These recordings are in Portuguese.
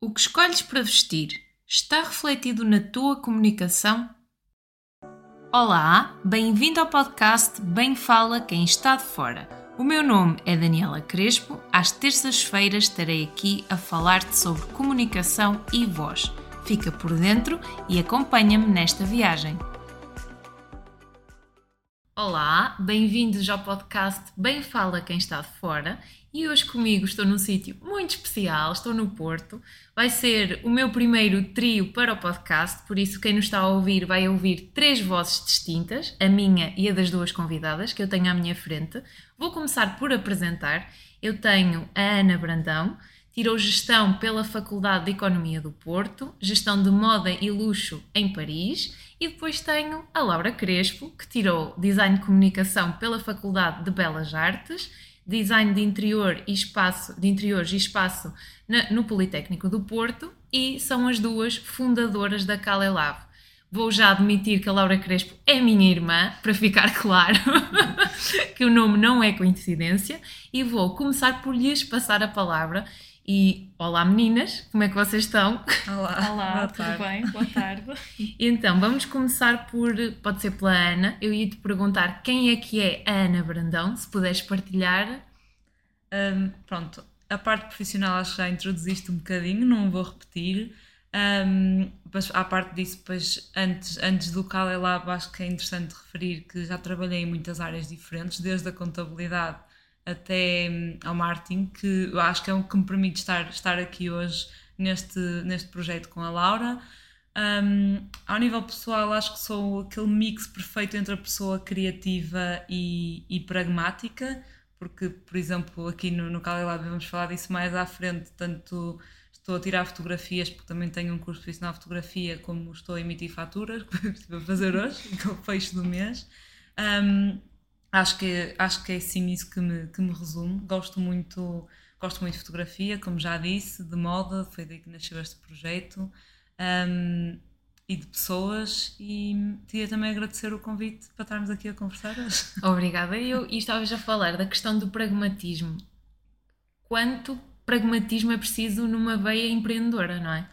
O que escolhes para vestir está refletido na tua comunicação? Olá, bem-vindo ao podcast Bem Fala Quem Está de Fora. O meu nome é Daniela Crespo. Às terças-feiras estarei aqui a falar-te sobre comunicação e voz. Fica por dentro e acompanha-me nesta viagem. Olá, bem-vindos ao podcast Bem Fala Quem Está de Fora. E hoje comigo estou num sítio muito especial, estou no Porto. Vai ser o meu primeiro trio para o podcast, por isso quem nos está a ouvir vai ouvir três vozes distintas, a minha e a das duas convidadas que eu tenho à minha frente. Vou começar por apresentar. Eu tenho a Ana Brandão, tirou gestão pela Faculdade de Economia do Porto, gestão de moda e luxo em Paris, e depois tenho a Laura Crespo, que tirou design de comunicação pela Faculdade de Belas Artes design de interior e espaço, de interiores e espaço na, no Politécnico do Porto e são as duas fundadoras da Calelab. Vou já admitir que a Laura Crespo é minha irmã, para ficar claro que o nome não é coincidência, e vou começar por lhes passar a palavra. E olá meninas, como é que vocês estão? Olá, olá tudo tarde. bem? Boa tarde. Então, vamos começar por, pode ser pela Ana. Eu ia te perguntar quem é que é a Ana Brandão, se puderes partilhar. Um, pronto, a parte profissional acho que já introduziste um bocadinho, não vou repetir. Um, mas à parte disso, depois, antes, antes do Kale Lab, acho que é interessante referir que já trabalhei em muitas áreas diferentes, desde a contabilidade até um, ao marketing, que eu acho que é o que me permite estar, estar aqui hoje neste, neste projeto com a Laura. Um, ao nível pessoal, acho que sou aquele mix perfeito entre a pessoa criativa e, e pragmática, porque, por exemplo, aqui no, no Calilab vamos falar disso mais à frente, tanto estou a tirar fotografias, porque também tenho um curso profissional de fotografia, como estou a emitir faturas, que a fazer hoje, que é o fecho do mês. Um, acho, que, acho que é sim isso que me, que me resume. Gosto muito, gosto muito de fotografia, como já disse, de moda, foi daí que nasceu este projeto. Um, e de pessoas e queria também agradecer o convite para estarmos aqui a conversar hoje. Obrigada. Eu, e estavas a falar da questão do pragmatismo. Quanto pragmatismo é preciso numa veia empreendedora, não é?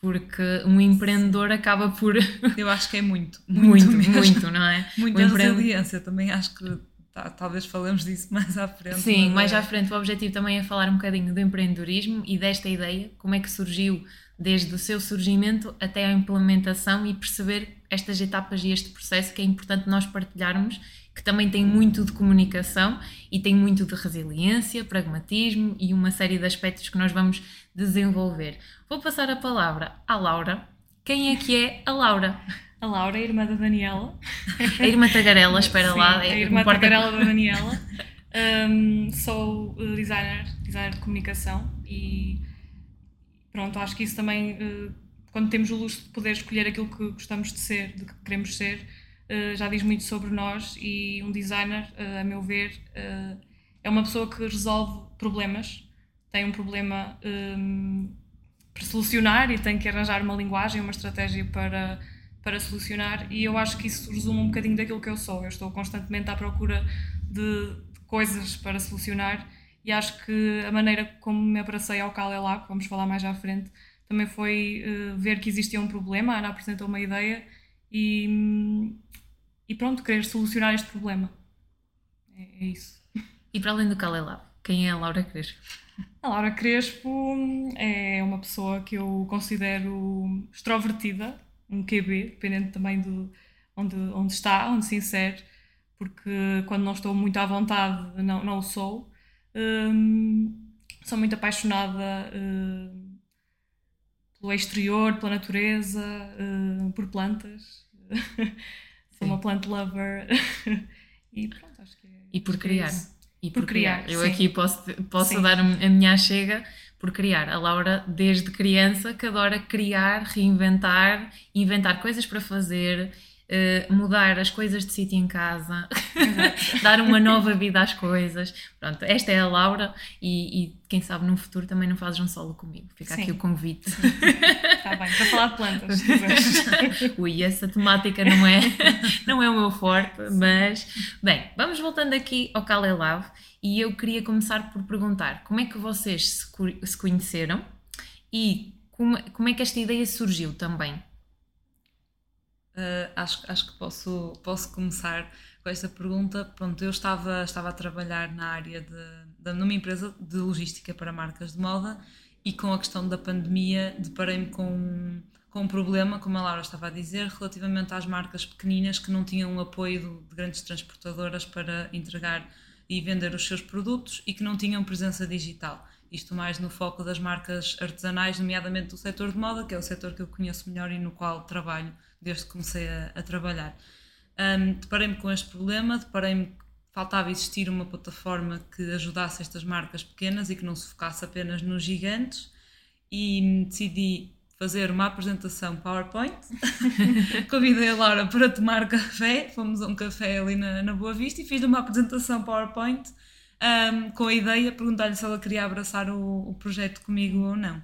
Porque um empreendedor acaba por. Eu acho que é muito. Muito, muito, muito não é? Muita resiliência, também acho que tá, talvez falemos disso mais à frente. Sim, mais é... à frente. O objetivo também é falar um bocadinho do empreendedorismo e desta ideia, como é que surgiu desde o seu surgimento até a implementação e perceber estas etapas e este processo que é importante nós partilharmos, que também tem muito de comunicação e tem muito de resiliência, pragmatismo e uma série de aspectos que nós vamos desenvolver. Vou passar a palavra à Laura. Quem é que é a Laura? A Laura, a irmã da Daniela. A irmã Tagarela, espera Sim, lá. A irmã Tagarela da Daniela. Um, sou designer, designer de comunicação e pronto, acho que isso também, uh, quando temos o luxo de poder escolher aquilo que gostamos de ser, de que queremos ser, uh, já diz muito sobre nós e um designer, uh, a meu ver, é uma pessoa que resolve problemas, tem um problema um, para solucionar e tem que arranjar uma linguagem, uma estratégia para, para solucionar e eu acho que isso resume um bocadinho daquilo que eu sou. Eu estou constantemente à procura de, de coisas para solucionar e acho que a maneira como me abracei ao Calelá, que vamos falar mais à frente, também foi uh, ver que existia um problema, a Ana apresentou uma ideia e, e pronto, querer solucionar este problema. É, é isso. E para além do Calelá, quem é a Laura Crespo? A Laura Crespo é uma pessoa que eu considero extrovertida, um QB, dependendo também de onde, onde está, onde se insere, porque quando não estou muito à vontade não, não o sou. Um, sou muito apaixonada uh, pelo exterior, pela natureza, uh, por plantas. sou uma plant lover. e pronto, acho que é. E por criar. E por, por criar. criar. Eu sim. aqui posso, posso dar a minha chega por criar. A Laura, desde criança, que adora criar, reinventar, inventar coisas para fazer, Uh, mudar as coisas de sítio em casa, dar uma nova vida às coisas. Pronto, esta é a Laura e, e, quem sabe no futuro também não fazes um solo comigo. Fica Sim. aqui o convite. Está bem, para falar de plantas. Ui, essa temática não é, não é o meu forte, mas bem, vamos voltando aqui ao Calelab e eu queria começar por perguntar como é que vocês se, se conheceram e como, como é que esta ideia surgiu também? Uh, acho, acho que posso, posso começar com esta pergunta. Pronto, eu estava, estava a trabalhar na área de, de, numa empresa de logística para marcas de moda e com a questão da pandemia deparei-me com, com um problema, como a Laura estava a dizer, relativamente às marcas pequeninas que não tinham o apoio de grandes transportadoras para entregar e vender os seus produtos e que não tinham presença digital. Isto mais no foco das marcas artesanais, nomeadamente do setor de moda, que é o setor que eu conheço melhor e no qual trabalho desde que comecei a, a trabalhar. Um, deparei-me com este problema, deparei-me que faltava existir uma plataforma que ajudasse estas marcas pequenas e que não se focasse apenas nos gigantes e decidi fazer uma apresentação PowerPoint. Convidei a Laura para tomar café, fomos a um café ali na, na Boa Vista e fiz uma apresentação PowerPoint um, com a ideia, perguntar-lhe se ela queria abraçar o, o, projeto comigo ou não.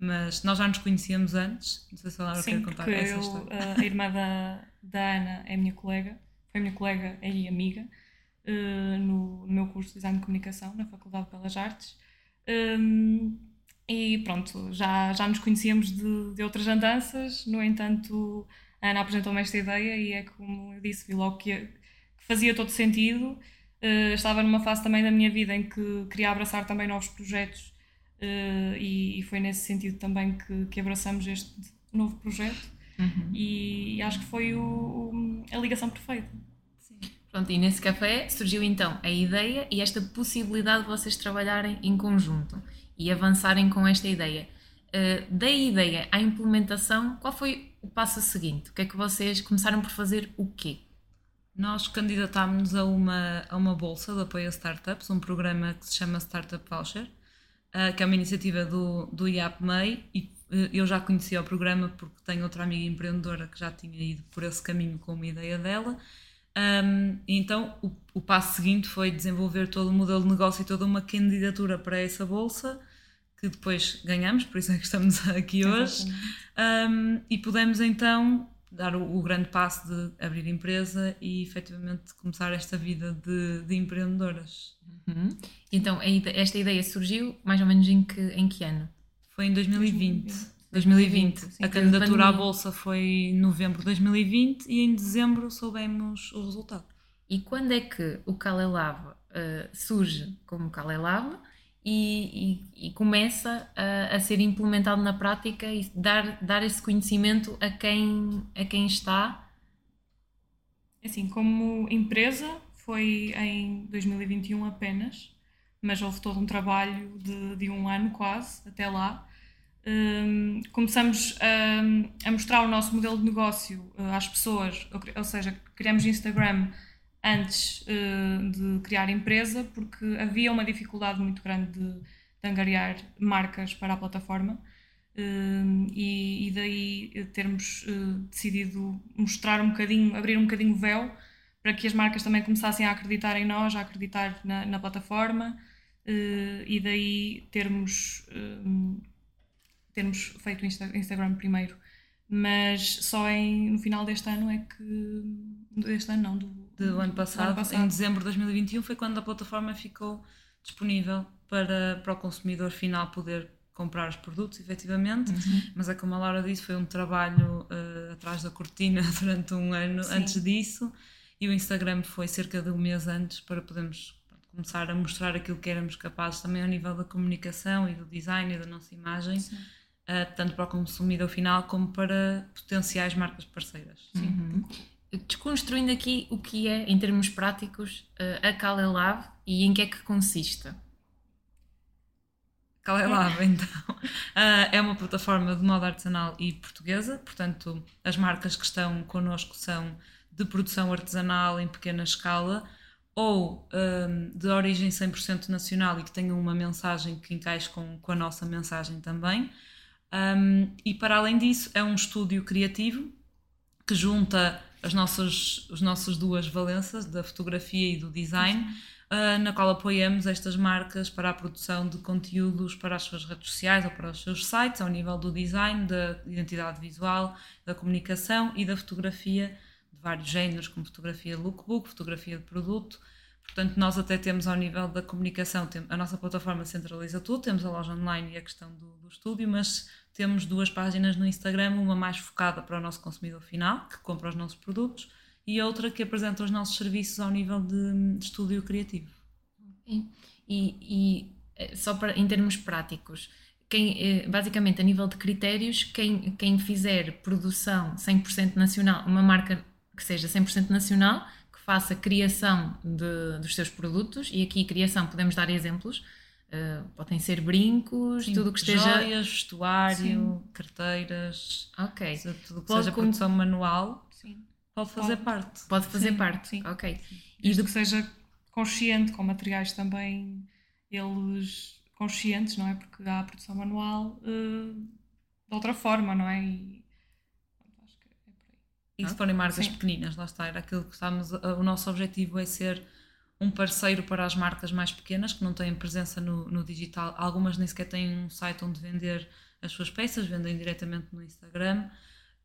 Mas nós já nos conhecíamos antes, não sei se a Laura Sim, quer contar essa eu, história. A irmã da, da Ana é minha colega, foi minha colega e amiga uh, no, meu curso de Design de Comunicação na Faculdade de Belas Artes. Um, e pronto, já, já nos conhecíamos de, de outras andanças, no entanto, a Ana apresentou-me esta ideia e é como eu disse, vi logo que, que fazia todo sentido. Uh, estava numa fase também da minha vida em que queria abraçar também novos projetos uh, e, e, foi nesse sentido também que, que abraçamos este novo projeto uhum. e, e, acho que foi o, o, a ligação perfeita. Sim. Pronto, e nesse café surgiu então a ideia e esta possibilidade de vocês trabalharem em conjunto e avançarem com esta ideia. Uh, da ideia à implementação, qual foi o passo seguinte? O que é que vocês começaram por fazer o quê? Nós candidatámos-nos a uma, a uma bolsa de apoio a startups, um programa que se chama Startup Voucher, uh, que é uma iniciativa do, do IAPMEI e uh, eu já conhecia o programa porque tenho outra amiga empreendedora que já tinha ido por esse caminho com uma ideia dela. Um, então, o, o passo seguinte foi desenvolver todo o modelo de negócio e toda uma candidatura para essa bolsa que depois ganhamos, por isso é que estamos aqui hoje, um, e pudemos então dar o, o, grande passo de abrir empresa e efetivamente começar esta vida de, de empreendedoras. Uhum. Então, esta ideia surgiu mais ou menos em que, em que ano? Foi em 2020. 2020. 2020. Sim, a candidatura à Bolsa foi em novembro de 2020 e em dezembro soubemos o resultado. E quando é que o Calelab uh, surge como Calelab e, e, e começa a, a, ser implementado na prática e dar, dar esse conhecimento a quem, a quem está? É assim, como empresa foi em 2021 apenas, mas houve todo um trabalho de, de um ano quase até lá. Um, começamos a, a, mostrar o nosso modelo de negócio uh, às pessoas, ou, ou seja, criamos Instagram antes uh, de criar empresa, porque havia uma dificuldade muito grande de, de angariar marcas para a plataforma. Uh, e, e, daí termos uh, decidido mostrar um bocadinho, abrir um bocadinho o véu para que as marcas também começassem a acreditar em nós, a acreditar na, na plataforma e daí termos, termos feito o Instagram primeiro mas só em, no final deste ano é que. Deste ano, não, do, do ano, passado, passado, em dezembro de 2021, foi quando a plataforma ficou disponível para, para o consumidor final poder comprar os produtos, efetivamente. Uhum. Mas é como a Laura disse, foi um trabalho uh, atrás da cortina durante um ano Sim. antes disso, e o Instagram foi cerca de um mês antes para podermos começar a mostrar aquilo que éramos capazes também ao nível da comunicação e do design e da nossa imagem. Sim uh, tanto para o consumidor final como para potenciais marcas parceiras. Uhum. Desconstruindo aqui o que é, em termos práticos, uh, a Kale Lab e em que é que consiste. Kale Lab, então, uh, é uma plataforma de moda artesanal e portuguesa, portanto, as marcas que estão connosco são de produção artesanal em pequena escala ou um, de origem 100% nacional e que tenham uma mensagem que encaixe com, com a nossa mensagem também. Um, e para além disso, é um estúdio criativo que junta as nossas, as nossas duas valências, da fotografia e do design, uh, na qual apoiamos estas marcas para a produção de conteúdos para as suas redes sociais ou para os seus sites, ao nível do design, da identidade visual, da comunicação e da fotografia de vários géneros, como fotografia lookbook, fotografia de produto. Portanto, nós até temos ao nível da comunicação, a nossa plataforma centraliza tudo, temos a loja online e a questão do, do estúdio, mas temos duas páginas no Instagram, uma mais focada para o nosso consumidor final, que compra os nossos produtos, e outra que apresenta os nossos serviços ao nível de, estúdio criativo. E, e, eh, só para, em termos práticos, quem, eh, basicamente a nível de critérios, quem, quem fizer produção 100% nacional, uma marca que seja 100% nacional, que faça criação de, dos seus produtos, e aqui criação podemos dar exemplos, Uh, podem ser brincos, Sim, tudo que esteja. Joias, vestuário, Sim. carteiras. Ok. Seja, tudo que pode seja produção manual Sim. pode fazer pode. parte. Pode fazer parte. Sim. Ok. E do que seja consciente, com materiais também eles conscientes, não é? Porque há a produção manual uh, de outra forma, não é? E, acho que é por aí. E se forem marcas pequeninas, lá está, era aquilo que estamos. O nosso objetivo é ser um parceiro para as marcas mais pequenas que não têm presença no, no digital. Algumas nem sequer têm um site onde vender as suas peças, vendem diretamente no Instagram.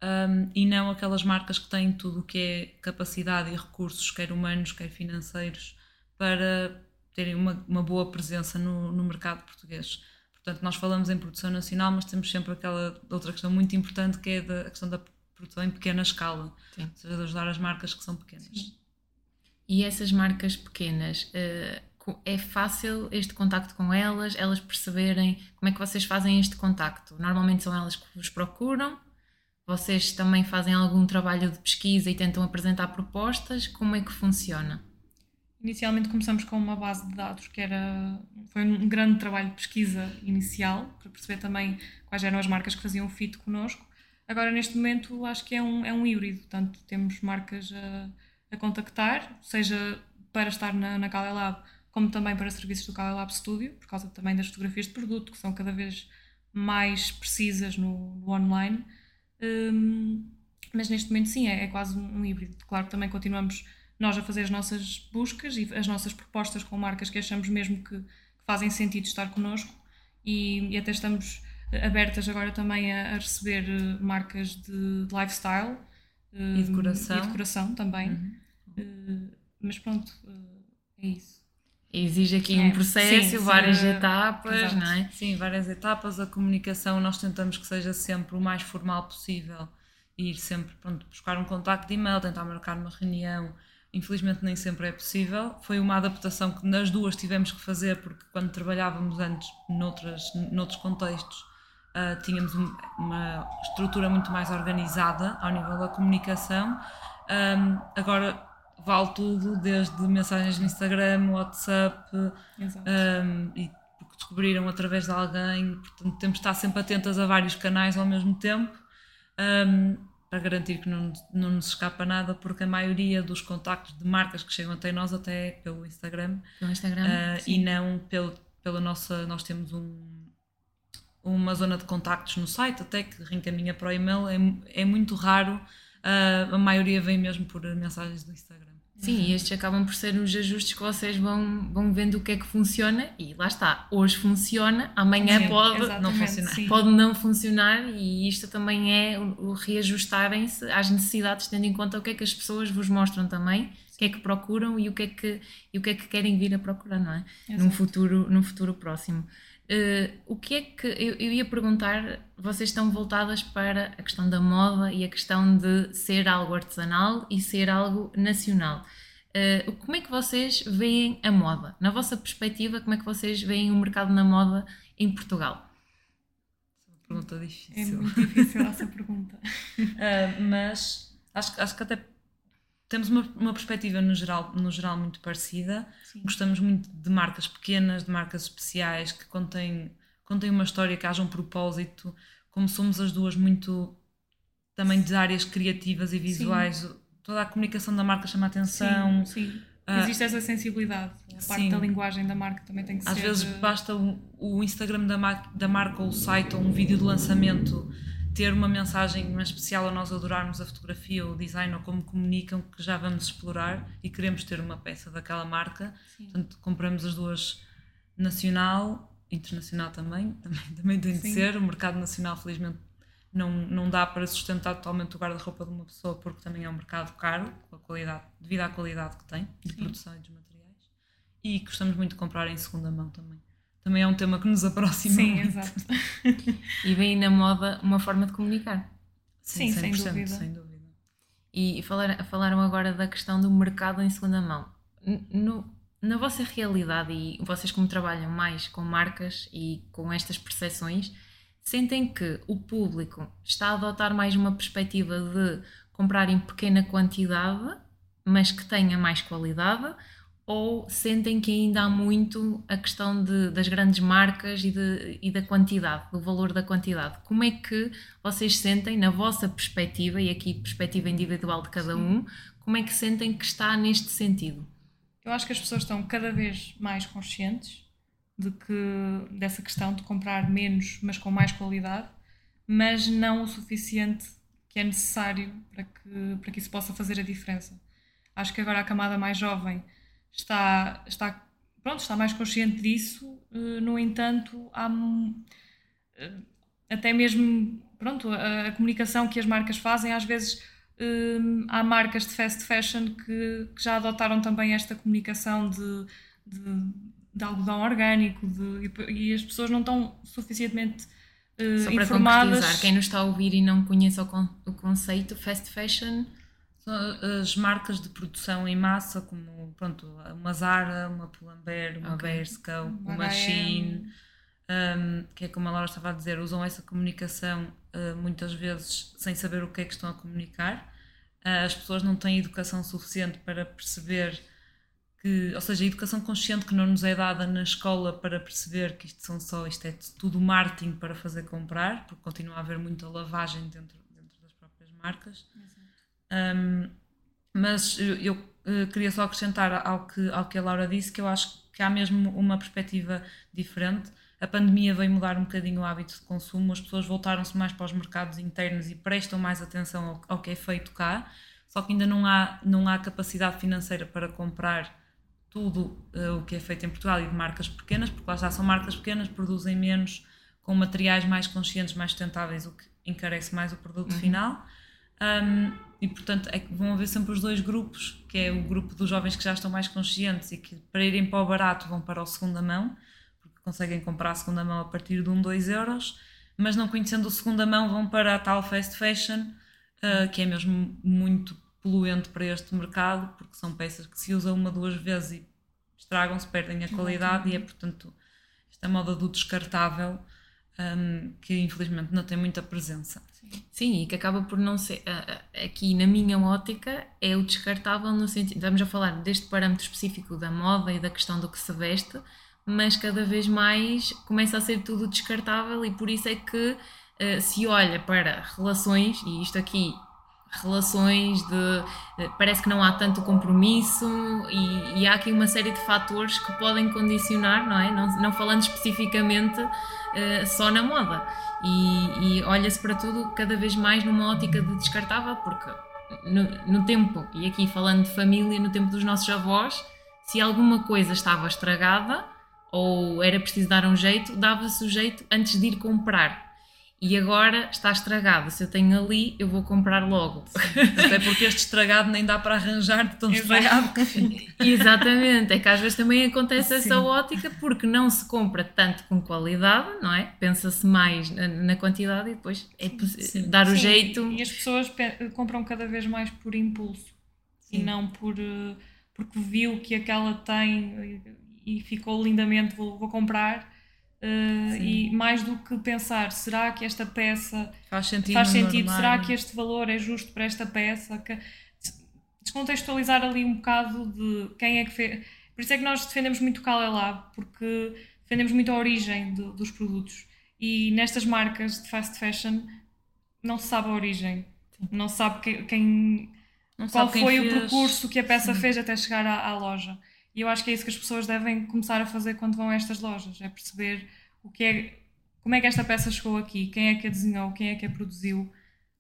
Um, e não aquelas marcas que têm tudo o que é capacidade e recursos, quer humanos, quer financeiros, para terem uma, uma boa presença no, no mercado português. Portanto, nós falamos em produção nacional, mas temos sempre aquela outra questão muito importante que é da, a questão da produção em pequena escala, Sim. ou seja, de ajudar as marcas que são pequenas. Sim. E essas marcas pequenas, uh, é fácil este contacto com elas, elas perceberem como é que vocês fazem este contacto? Normalmente são elas que vos procuram? Vocês também fazem algum trabalho de pesquisa e tentam apresentar propostas? Como é que funciona? Inicialmente começamos com uma base de dados que era foi um grande trabalho de pesquisa inicial para perceber também quais eram as marcas que faziam fit connosco. Agora neste momento acho que é um, é um híbrido, portanto temos marcas a a contactar, seja para estar na, na Kali Lab, como também para serviços do Kali Lab Studio, por causa também das fotografias de produto, que são cada vez mais precisas no, no online. Um, mas neste momento, sim, é, é, quase um híbrido. Claro que também continuamos nós a fazer as nossas buscas e as nossas propostas com marcas que achamos mesmo que, que fazem sentido estar connosco e, e, até estamos abertas agora também a, a receber eh, marcas de, de lifestyle e decoração, e decoração também. Uhum. Uh, mas pronto, uh, é isso. Exige aqui é, um processo, sim, várias sim, etapas, exato. não é? Sim, várias etapas. A comunicação nós tentamos que seja sempre o mais formal possível. Ir sempre, pronto, buscar um contacto de e-mail, tentar marcar uma reunião. Infelizmente nem sempre é possível. Foi uma adaptação que nas duas tivemos que fazer, porque quando trabalhávamos antes noutras, noutros contextos, uh, tínhamos um, uma estrutura muito mais organizada ao nível da comunicação. Um, agora vale tudo, desde mensagens no Instagram, WhatsApp, um, e porque descobriram através de alguém, portanto temos de estar sempre atentas a vários canais ao mesmo tempo. Um, para garantir que não, não nos escapa nada, porque a maioria dos contactos de marcas que chegam até nós até é pelo Instagram, pelo Instagram uh, e não pelo, pela nossa. Nós temos um, uma zona de contactos no site, até que reencaminha para o e-mail, é, é muito raro, uh, a maioria vem mesmo por mensagens do Instagram. Sim, e estes acabam por ser os ajustes que vocês vão, vão vendo o que é que funciona e lá está, hoje funciona, amanhã sim, pode não funcionar. Sim. Pode não funcionar e isto também é o, o reajustarem-se às necessidades, tendo em conta o que é que as pessoas vos mostram também, o que é que procuram e o que é que, e o que, é que querem vir a procurar, não é? Num futuro, num futuro próximo. Uh, o que é que eu, eu, ia perguntar? Vocês estão voltadas para a questão da moda e a questão de ser algo artesanal e ser algo nacional. Uh, como é que vocês veem a moda? Na vossa perspectiva, como é que vocês veem o mercado na moda em Portugal? É uma pergunta difícil. É muito difícil essa pergunta. uh, mas acho, acho que até temos uma, uma perspectiva no geral, no geral muito parecida. Sim. Gostamos muito de marcas pequenas, de marcas especiais que contêm, contêm uma história, que haja um propósito. Como somos as duas muito também de áreas criativas e visuais, sim. toda a comunicação da marca chama atenção. Sim, sim. Uh, Existe essa sensibilidade. A parte sim. da linguagem da marca também tem que Às ser. Às vezes basta o, o Instagram da, da marca ou o site ou um vídeo de lançamento ter uma mensagem mais especial a nós adorarmos a fotografia ou o design ou como comunicam que já vamos explorar e queremos ter uma peça daquela marca. Sim. Portanto, compramos as duas nacional, internacional também, também, também tem de Sim. ser. O mercado nacional, felizmente, não, não dá para sustentar totalmente o guarda-roupa de uma pessoa porque também é um mercado caro, com a qualidade, devido à qualidade que tem de Sim. produção e dos materiais. E gostamos muito de comprar em segunda mão também também é um tema que nos aproxima. Sim, muito. exato. E vem na moda uma forma de comunicar. Sim, sem 100%, dúvida. sem dúvida. E falar, falaram agora da questão do mercado em segunda mão. No- na vossa realidade, e vocês como trabalham mais com marcas e com estas percepções, sentem que o público está a adotar mais uma perspectiva de comprar em pequena quantidade, mas que tenha mais qualidade? Ou sentem que ainda há muito a questão de- das grandes marcas e, de- e da quantidade, do valor da quantidade? Como é que vocês sentem, na vossa perspectiva, e aqui perspectiva individual de cada um, como é que sentem que está neste sentido? Eu acho que as pessoas estão cada vez mais conscientes de que dessa questão de comprar menos, mas com mais qualidade, mas não o suficiente que é necessário para que, para que isso possa fazer a diferença. Acho que agora a camada mais jovem está, está, pronto, está mais consciente disso, eh, no entanto, há eh, até mesmo pronto, a, a comunicação que as marcas fazem, às vezes hum, há marcas de fast fashion que, que já adotaram também esta comunicação de, de, de algodão orgânico de- e, e as pessoas não estão suficientemente eh, Só para informadas. quem nos está a ouvir e não conhece o, con- o conceito, fast fashion, as marcas de produção em massa, como pronto, uma Zara, uma Pull&Bear, uma Ok. Bershka, Uma. Shein, um, que é como a Laura estava a dizer, usam essa comunicação uh, muitas vezes sem saber o que é que estão a comunicar. Uh, as pessoas não têm educação suficiente para perceber que, ou seja, a educação consciente que não nos é dada na escola para perceber que isto são só, isto é tudo marketing para fazer comprar, porque continua a haver muita lavagem dentro, dentro das próprias marcas. Um, mas eu, eu, eh, queria só acrescentar ao que, ao que a Laura disse que eu acho que há mesmo uma perspectiva diferente. A pandemia veio mudar um bocadinho o hábito de consumo, as pessoas voltaram-se mais para os mercados internos e prestam mais atenção ao, ao que é feito cá, só que ainda não há, não há capacidade financeira para comprar tudo eh, o que é feito em Portugal e de marcas pequenas, porque lá já são marcas pequenas, produzem menos, com materiais mais conscientes, mais sustentáveis, o que encarece mais o produto final. Um, e portanto é vão haver sempre os dois grupos, que é o grupo dos jovens que já estão mais conscientes e que para irem para o barato vão para o segunda mão, porque conseguem comprar a segunda mão a partir de 1, 2 euros, mas não conhecendo o segunda mão vão para a tal fast fashion, uh, que é mesmo muito poluente para este mercado, porque são peças que se usam uma, duas vezes e estragam-se, perdem a qualidade e é portanto esta moda do descartável um, que infelizmente não tem muita presença. Sim, e que acaba por não ser, ah, ah, aqui na minha ótica, é o descartável no sentido, estamos a falar deste parâmetro específico da moda e da questão do que se veste, mas cada vez mais começa a ser tudo descartável e por isso é que ah, se olha para relações, e isto aqui relações de parece que não há tanto compromisso e, e há aqui uma série de fatores que podem condicionar, não é? Não, não falando especificamente só na moda. E, e olha-se para tudo cada vez mais numa ótica de descartável, porque no, no tempo, e aqui falando de família, no tempo dos nossos avós, se alguma coisa estava estragada ou era preciso dar um jeito, dava-se o jeito antes de ir comprar. E agora está estragado. Se eu tenho ali, eu vou comprar logo. Até porque este estragado nem dá para arranjar de tão estragado que fica. Exatamente, é que às vezes também acontece essa Sim. ótica porque não se compra tanto com qualidade, não é? Pensa-se mais na, na quantidade e depois é sim. dar o Sim, jeito. E as pessoas pe- compram cada vez mais por impulso e não por eh, porque viu que aquela tem e, e ficou lindamente, vou, vou comprar. Sim. e mais do que pensar, será que esta peça Faz sentido. faz sentido? Será que este valor é justo para esta peça? Que- descontextualizar ali um bocado de quem é que fez. Por isso é que nós defendemos muito o Lab, porque defendemos muito a origem do- dos produtos. E nestas marcas de fast fashion não se sabe a origem. Não se sabe que- quem, Não qual sabe quem foi o fez. percurso que a peça Sim. fez até chegar à, à loja. E eu acho que é isso que as pessoas devem começar a fazer quando vão a estas lojas, é perceber o que é, como é que esta peça chegou aqui, quem é que a desenhou, quem é que a produziu,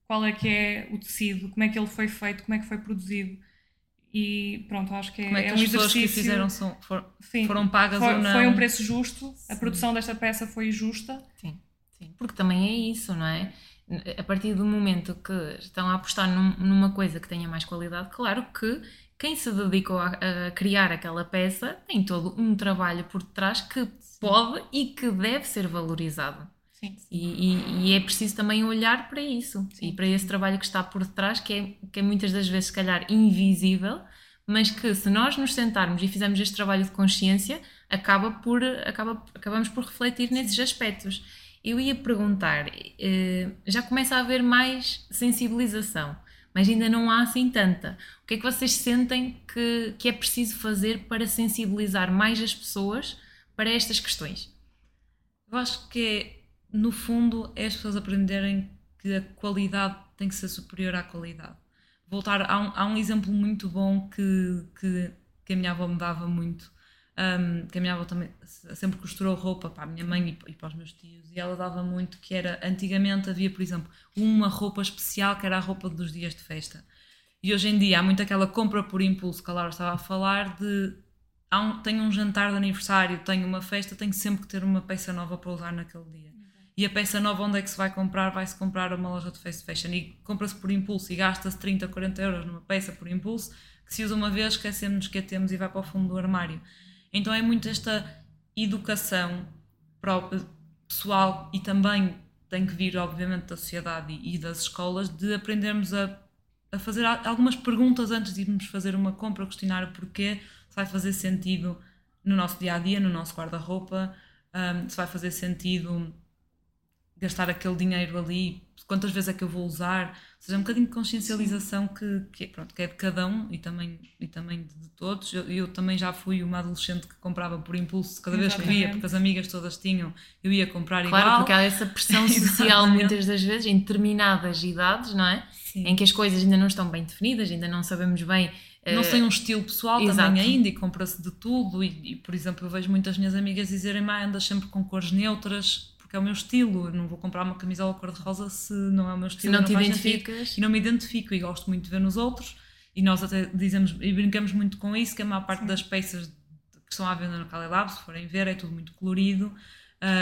qual é que é o tecido, como é que ele foi feito, como é que foi produzido. E pronto, acho que é, Como é que é as um pessoas que fizeram são, for- Sim, foram pagas foi, ou não? foi um preço justo, a Sim. produção desta peça foi justa. Sim, sim, porque também é isso, não é? A partir do momento que estão a apostar num- numa coisa que tenha mais qualidade, claro que quem se dedicou a, a criar aquela peça tem todo um trabalho por trás que pode e que deve ser valorizado. Sim. E, e- e é preciso também olhar para isso Sim. e para esse trabalho que está por detrás, que é, que é muitas das vezes, se calhar, invisível, mas que se nós nos sentarmos e fizermos este trabalho de consciência, acaba por, acaba, acabamos por refletir nesses aspectos. Eu ia perguntar, eh, já começa a haver mais sensibilização, mas ainda não há assim tanta. O que é que vocês sentem que, que é preciso fazer para sensibilizar mais as pessoas para estas questões? Eu acho que no fundo, é as pessoas aprenderem que a qualidade tem que ser superior à qualidade. Voltar, há um, um exemplo muito bom que, que, que a minha avó me dava muito, um, que a minha avó também sempre costurou roupa para a minha mãe e, pa- para os meus tios, e ela dava muito que era, antigamente havia, por exemplo, uma roupa especial que era a roupa dos dias de festa. E hoje em dia há muito aquela compra por impulso que a Laura estava a falar de há um, tenho um jantar de aniversário, tenho uma festa, tenho sempre que ter uma peça nova para usar naquele dia. E a peça nova, onde é que se vai comprar? Vai-se comprar uma loja de fast fashion e compra-se por impulso e gasta-se 30, 40 euros numa peça por impulso, que se usa uma vez, esquecemos que a temos e vai para o fundo do armário. Então é muito esta educação pessoal e também tem que vir, obviamente, da sociedade e, das escolas de aprendermos a, a fazer algumas perguntas antes de irmos fazer uma compra, questionar o porquê, se vai fazer sentido no nosso dia a dia, no nosso guarda-roupa, hum, se vai fazer sentido gastar aquele dinheiro ali, quantas vezes é que eu vou usar, ou seja, um bocadinho de consciencialização que, que, é- pronto, que é de cada um e também, e também de, todos. Eu, eu também já fui uma adolescente que comprava por impulso, cada vez que via, porque as amigas todas tinham, eu ia comprar Claro, igual. porque há essa pressão social muitas das vezes em determinadas idades, não é? Sim. Em que as coisas ainda não estão bem definidas, ainda não sabemos bem. Não eh, tem um estilo pessoal exato. também ainda e compra-se de tudo. E, e, por exemplo, eu vejo muitas minhas amigas dizerem: "Mas andas sempre com cores neutras, porque é o meu estilo. Eu não vou comprar uma camisola cor-de-rosa se não é o meu se estilo. não te sentido." identificas. E não me identifico e gosto muito de ver nos outros. E nós até dizemos e brincamos muito com isso: que a maior parte das peças que estão à venda no Cali Lab, se forem ver, é tudo muito colorido.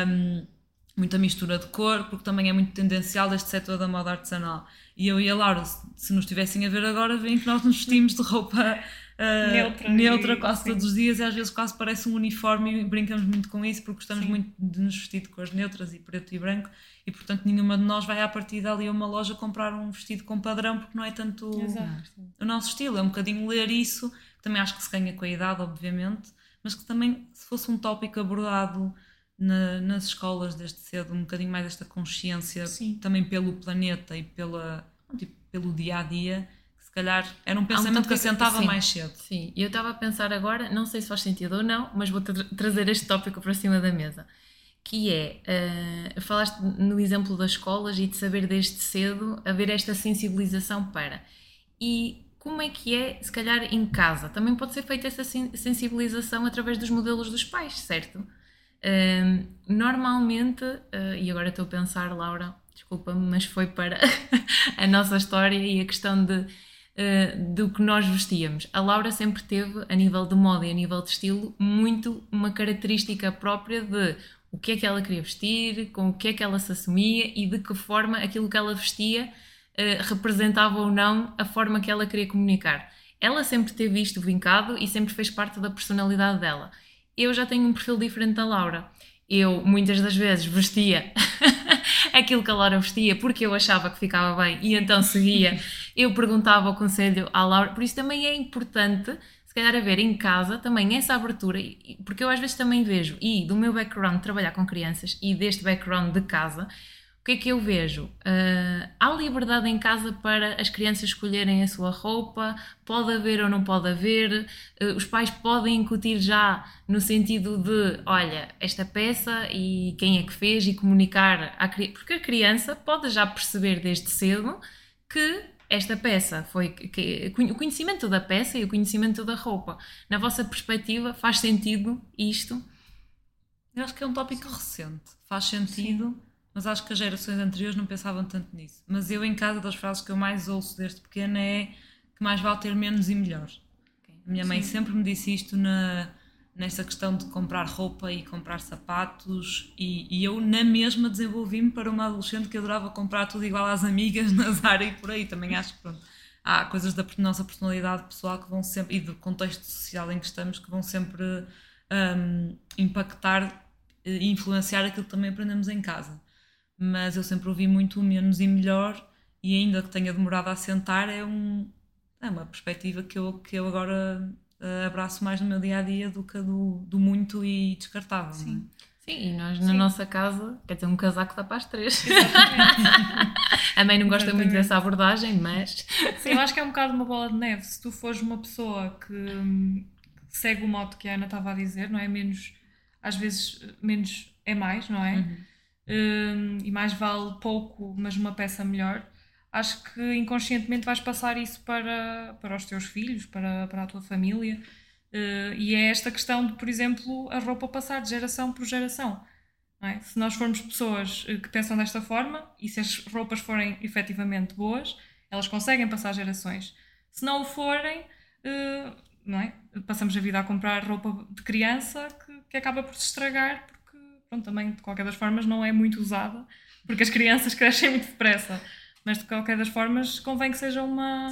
hum, muita mistura de cor, porque também é muito tendencial deste setor da moda artesanal. E eu e a Laura, se, se nos estivessem a ver agora, veem que nós nos vestimos de roupa ah, Neutra neutra e- quase sim. todos os dias e às vezes quase parece um uniforme e brincamos muito com isso porque gostamos Sim. muito de nos vestir de cores neutras e preto e branco e portanto nenhuma de nós vai à partida ali a uma loja comprar um vestido com padrão porque não é tanto Exato. o nosso estilo, é um bocadinho ler isso, também acho que se ganha com a idade, obviamente, mas que também, se fosse um tópico abordado na- nas escolas desde cedo, um bocadinho mais esta consciência Sim. também pelo planeta e pela, tipo, pelo dia a dia, calhar era um pensamento que assentava sim. mais cedo. Sim, e eu estava a pensar agora, não sei se faz sentido ou não, mas vou tra- trazer este tópico para cima da mesa, que é, eh, falaste no exemplo das escolas e de saber desde cedo haver esta sensibilização para. E como é que é, se calhar, em casa? Também pode ser feita essa sen- sensibilização através dos modelos dos pais, certo? Ahm, normalmente, ah, e agora estou a pensar, Laura, desculpa-me, mas foi para a nossa história e a questão de, ah, do que nós vestíamos. A Laura sempre teve, a nível de moda e a nível de estilo, muito uma característica própria de o que é que ela queria vestir, com o que é que ela se assumia e de que forma aquilo que ela vestia eh, representava ou não a forma que ela queria comunicar. Ela sempre teve isto vincado e sempre fez parte da personalidade dela. Eu já tenho um perfil diferente da Laura. Eu muitas das vezes vestia aquilo que a Laura vestia porque eu achava que ficava bem e então seguia. Eu perguntava o conselho à Laura, por isso também é importante se calhar haver em casa também essa abertura, porque eu às vezes também vejo, e do meu background trabalhar com crianças e deste background de casa, o que é que eu vejo? Ah, há liberdade em casa para as crianças escolherem a sua roupa, pode haver ou não pode haver, ah, os pais podem incutir já no sentido de, olha, esta peça e quem é que fez e comunicar, à, cri- porque a criança pode já perceber desde cedo que esta peça foi que- o conhecimento da peça e o conhecimento da roupa. Na vossa perspectiva, faz sentido isto? Eu acho que é um tópico recente, faz sentido, mas acho que as gerações anteriores não pensavam tanto nisso. Mas eu, em casa, das frases que eu mais ouço desde pequena é que mais vale ter menos e melhor. A minha mãe Sim. sempre me disse isto na, nessa questão de comprar roupa e comprar sapatos, e, e eu, na mesma, desenvolvi-me para uma adolescente que adorava comprar tudo igual às amigas na Zara e por aí. Também acho que pronto, há coisas da nossa personalidade pessoal que vão sempre, e do contexto social em que estamos, que vão sempre hum, impactar e influenciar aquilo que também aprendemos em casa. Mas eu sempre ouvi muito o menos e melhor, e ainda que tenha demorado a assentar, é, um, é uma perspectiva que eu, que eu agora uh, abraço mais no meu dia a dia do que a do, do muito e descartável. Sim. É? Sim, e nós na nossa casa, quer dizer, um casaco dá para as três. a mãe não gosta Exatamente. muito dessa abordagem, mas. Sim, eu acho que é um bocado uma bola de neve. Se tu fores uma pessoa que, segue o modo que a Ana estava a dizer, não é? Menos, às vezes, menos é mais, não é? Hum, e mais vale pouco, mas uma peça melhor. Acho que inconscientemente vais passar isso para, para os teus filhos, para, para a tua família. Uh, e é esta questão de, por exemplo, a roupa passar de geração por geração. é? Se nós formos pessoas eh, que pensam desta forma e se as roupas forem efetivamente boas, elas conseguem passar gerações. Se não o forem, eh, não é? passamos a vida a comprar roupa de criança que, que acaba por se estragar pronto, também de qualquer das formas não é muito usada, porque as crianças crescem muito depressa. Mas de qualquer das formas convém que seja uma,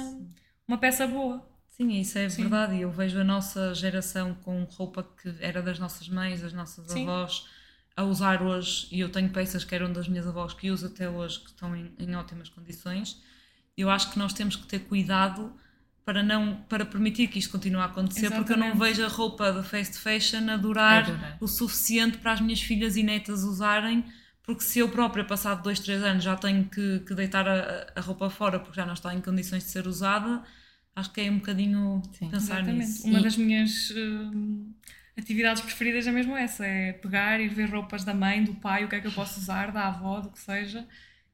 uma peça boa. Sim, isso é Sim. verdade. E eu vejo a nossa geração com roupa que era das nossas mães, das nossas Sim. avós, a usar hoje. E eu tenho peças que eram das minhas avós que uso até hoje, que estão em, em ótimas condições. Eu acho que nós temos que ter cuidado para não para permitir que isto continue a acontecer, porque eu não Exatamente. vejo a roupa de fast fashion a durar o suficiente para as minhas filhas e netas usarem. Porque se eu própria, passado dois, três anos, já tenho que, que deitar a, a roupa fora porque já não está em condições de ser usada, acho que é um bocadinho Sim. pensar Exatamente. nisso. Uma E- das minhas hum, atividades preferidas é mesmo essa: é pegar, ir ver roupas da mãe, do pai, o que é que eu posso usar, da avó, do que seja,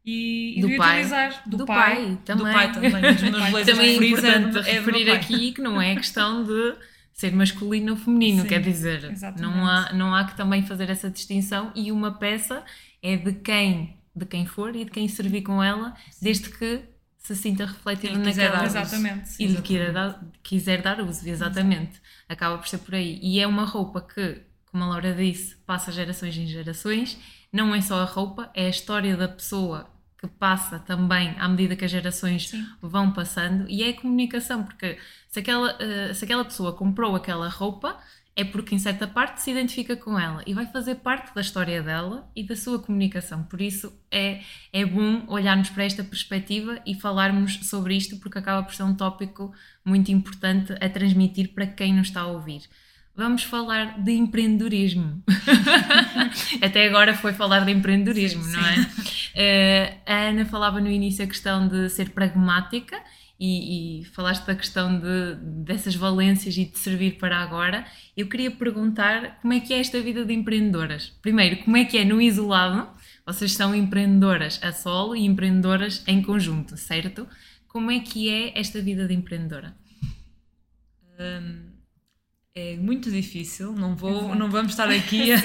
e, e Do pai. utilizar. Do, Do pai. pai, também. Do pai também. Meus Pai. Também é importante é referir aqui que não é questão de ser masculino ou feminino, Sim, quer dizer, exatamente. não há, não há que também fazer essa distinção e uma peça é de quem, de quem for e de quem servir com ela, desde que se sinta refletido quiser naquela. Exatamente. e lhe queira dar, quiser dar uso, exatamente. Acaba por ser por aí. E é uma roupa que, como a Laura disse, passa gerações em gerações. Não é só a roupa, é a história da pessoa que passa também à medida que as gerações Sim. vão passando e é a comunicação, porque se aquela, eh, se aquela pessoa comprou aquela roupa é porque em certa parte se identifica com ela e vai fazer parte da história dela e da sua comunicação. Por isso é, é bom olharmos para esta perspectiva e falarmos sobre isto, porque acaba por ser um tópico muito importante a transmitir para quem nos está a ouvir. Vamos falar de empreendedorismo. Até agora foi falar de empreendedorismo, Sim, não é? Eh, a Ana falava no início a questão de ser pragmática e, e falaste da questão de, dessas valências e de servir para agora. Eu queria perguntar como é que é esta vida de empreendedoras. Primeiro, como é que é no isolado? Vocês são empreendedoras a solo e empreendedoras em conjunto, certo? Como é que é esta vida de empreendedora? Hum, é muito difícil, não, vou, Exato. não vamos estar aqui a,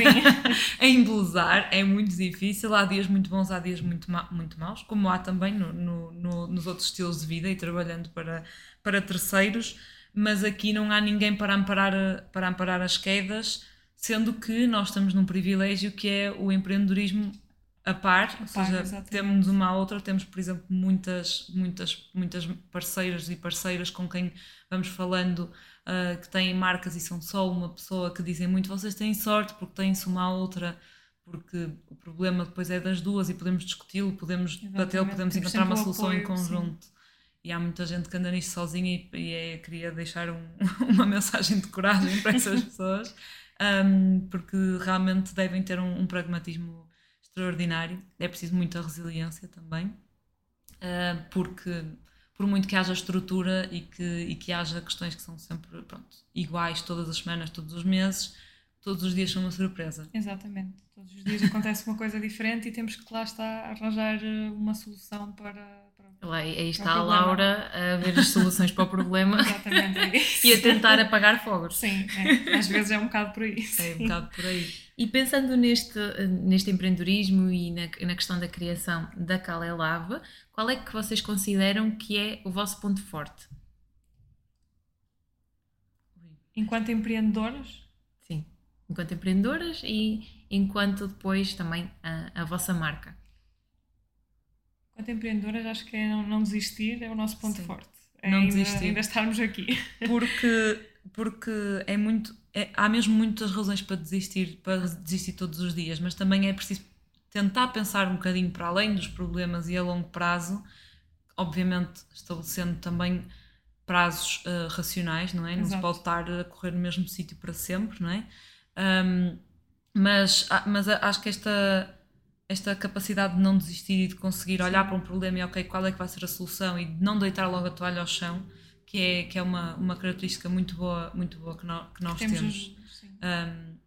a embelezar, é muito difícil, há dias muito bons, há dias muito, ma muito maus, como há também no, no- no- nos outros estilos de vida e trabalhando para, para terceiros, mas aqui não há ninguém para amparar, para amparar as quedas, sendo que nós estamos num privilégio que é o empreendedorismo a par, ou seja, exatamente. temos uma à outra, temos, por exemplo, muitas, muitas, muitas parceiras e parceiras com quem vamos falando uh, que têm marcas e são só uma pessoa que dizem muito vocês têm sorte porque têm-se uma à outra porque o problema depois é das duas e podemos discuti-lo, podemos debatê-lo, podemos Temos encontrar uma solução em apoio, sim. conjunto. E há muita gente que anda nisto sozinha e, e é, queria deixar um- uma mensagem de coragem para essas pessoas, um, porque realmente devem ter um, um pragmatismo extraordinário. É preciso muita resiliência também, uh, porque por muito que haja estrutura e que, e que haja questões que são sempre pronto, iguais todas as semanas, todos os meses, todos os dias são uma surpresa. Exatamente. Todos os dias acontece uma coisa diferente e temos que lá estar arranjar eh, uma solução para. Lá, aí está É a. Laura a ver as soluções para o problema é e a tentar apagar fogos. Sim, é. às vezes é um bocado por aí. É um bocado por aí. E pensando neste, neste empreendedorismo e na, na questão da criação da Calelave, qual é que vocês consideram que é o vosso ponto forte? Enquanto empreendedoras, Sim, enquanto empreendedoras e enquanto depois também a, a vossa marca. Enquanto empreendedoras, acho que é não, não desistir é o nosso ponto Sim. forte. É Não ainda, desistir. ainda estarmos aqui. Porque, porque é muito. é- há mesmo muitas razões para desistir, para desistir todos os dias, mas também é preciso tentar pensar um bocadinho para além dos problemas e a longo prazo, obviamente estabelecendo também prazos uh, racionais, não é? Não se pode estar a correr no mesmo sítio para sempre, não é? Um, mas, a- mas a- acho que esta, esta capacidade de não desistir e de conseguir olhar para um problema e ok, qual é que vai ser a solução e de não deitar logo a toalha ao chão, que é, que é uma, uma característica muito boa, muito boa que, nó- que nós temos. Temos, sim. Um,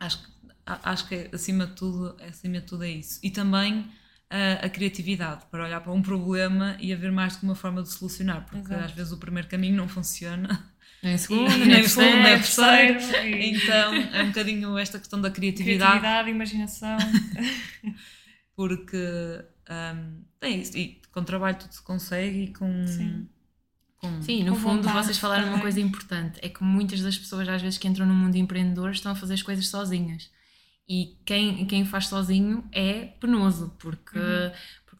acho, que- acho que acima de tudo, acima de tudo é isso. E também a, a criatividade, para olhar para um problema e haver mais que uma forma de solucionar, porque Exato. às vezes o primeiro caminho não funciona. Nem segundo, nem nem segundo, nem terceiro. e Então é um bocadinho esta questão da criatividade, criatividade, imaginação. porque um, é isso. E com trabalho tudo se consegue e com. Sim. com- Sim, no fundo vontade vocês falaram uma também. coisa importante, é que muitas das pessoas às vezes que entram no mundo empreendedor estão a fazer as coisas sozinhas. E quem, quem faz sozinho é penoso, porque,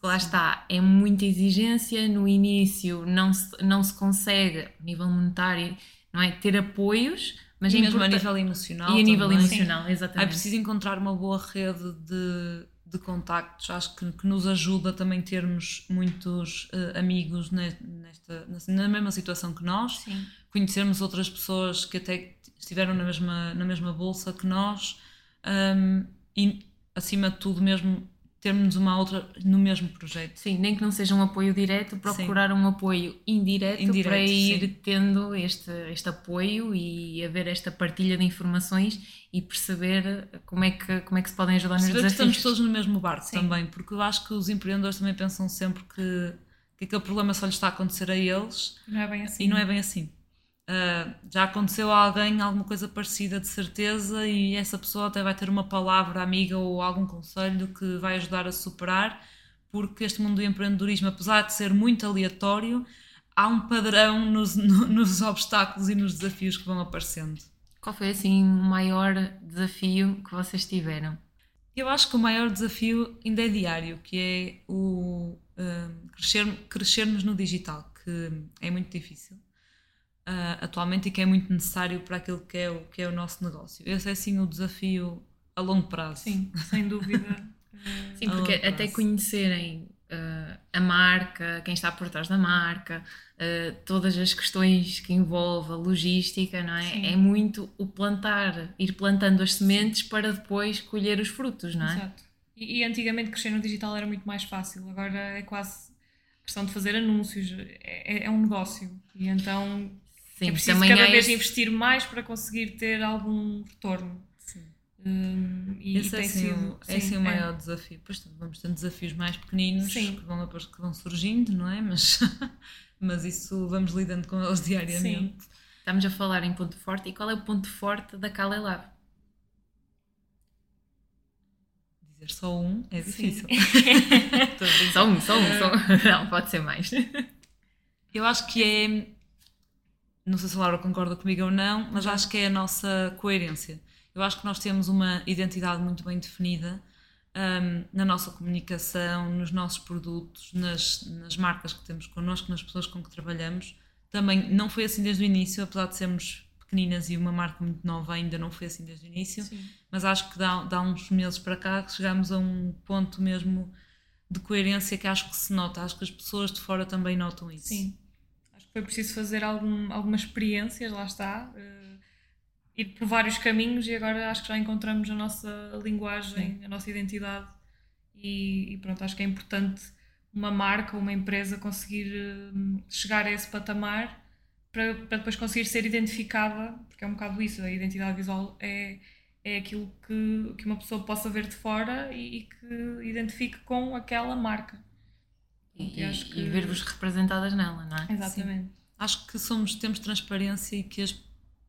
porque lá está, é muita exigência, no início não se, não se consegue, a nível monetário, não é, ter apoios, mas e é mesmo a nível emocional. e a nível também. emocional, É exatamente. preciso encontrar uma boa rede de, de contactos. Acho que, que nos ajuda também termos muitos eh, amigos ne- nesta, na mesma situação que nós, Sim. conhecermos outras pessoas que até estiveram na mesma, na mesma bolsa que nós hum, e, acima de tudo, mesmo termos uma outra no mesmo projeto. Sim, nem que não seja um apoio direto, procurar um apoio indireto, Indireto, para ir sim. tendo este, este apoio e haver esta partilha de informações e perceber como é que, como é que se podem ajudar nos Perceber que desafios. estamos todos no mesmo barco Sim. também, porque eu acho que os empreendedores também pensam sempre que, que aquele problema só lhes está a acontecer a eles Não é bem assim. E não é bem assim. Ah, já aconteceu a alguém alguma coisa parecida de certeza e essa pessoa até vai ter uma palavra amiga ou algum conselho que vai ajudar a superar, porque este mundo do empreendedorismo, apesar de ser muito aleatório, há um padrão nos, no- nos obstáculos e nos desafios que vão aparecendo. Qual foi assim o maior desafio que vocês tiveram? Eu acho que o maior desafio ainda é diário, que é o ah, crescer, crescermos no digital, que é muito difícil ah, atualmente e que é muito necessário para aquilo que é, o, que é o nosso negócio. Esse é sim o desafio a longo prazo. Sim, sem dúvida. Sim, porque até conhecerem ah, a marca, quem está por trás da marca, ah, todas as questões que envolve a logística, não é? Sim. É muito o plantar, ir plantando as sementes para depois colher os frutos, não é? Exato. E, e antigamente crescer no digital era muito mais fácil, agora é quase questão de fazer anúncios, é, é- é um negócio. E então Sim, é preciso cada vez esse- investir mais para conseguir ter algum retorno. Sim. Hum, e, Esse e é, tem sim, sido. o, é sim, sim o maior desafio. Depois vamos tendo desafios mais pequeninos Sim. que vão, depois, que vão surgindo, não é? Mas, mas isso vamos lidando com eles diariamente. Estamos a falar em ponto forte. E qual é o ponto forte da Kale Lab? Dizer só um é Sim. difícil. Só um, só um, só um. Não, pode ser mais. Eu acho que é. Não sei se a Laura concorda comigo ou não, mas acho que é a nossa coerência. Eu acho que nós temos uma identidade muito bem definida hum, na nossa comunicação, nos nossos produtos, nas, nas marcas que temos connosco, nas pessoas com que trabalhamos. Também não foi assim desde o início, apesar de sermos pequeninas e uma marca muito nova, ainda não foi assim desde o início Sim. mas acho que dá, dá uns meses para cá que chegamos a um ponto mesmo de coerência que acho que se nota, acho que as pessoas de fora também notam isso. Sim. Foi preciso fazer algum, algumas experiências, lá está. eh, ir por vários caminhos e agora acho que já encontramos a nossa linguagem, a nossa identidade. E, e pronto, acho que é importante uma marca, uma empresa conseguir eh, chegar a esse patamar para, para depois conseguir ser identificada, porque é um bocado isso, a identidade visual é, é aquilo que, que uma pessoa possa ver de fora e, e que identifique com aquela marca. E, que- e ver-vos representadas nela, não é? Exatamente. Acho que somos, temos transparência e que as,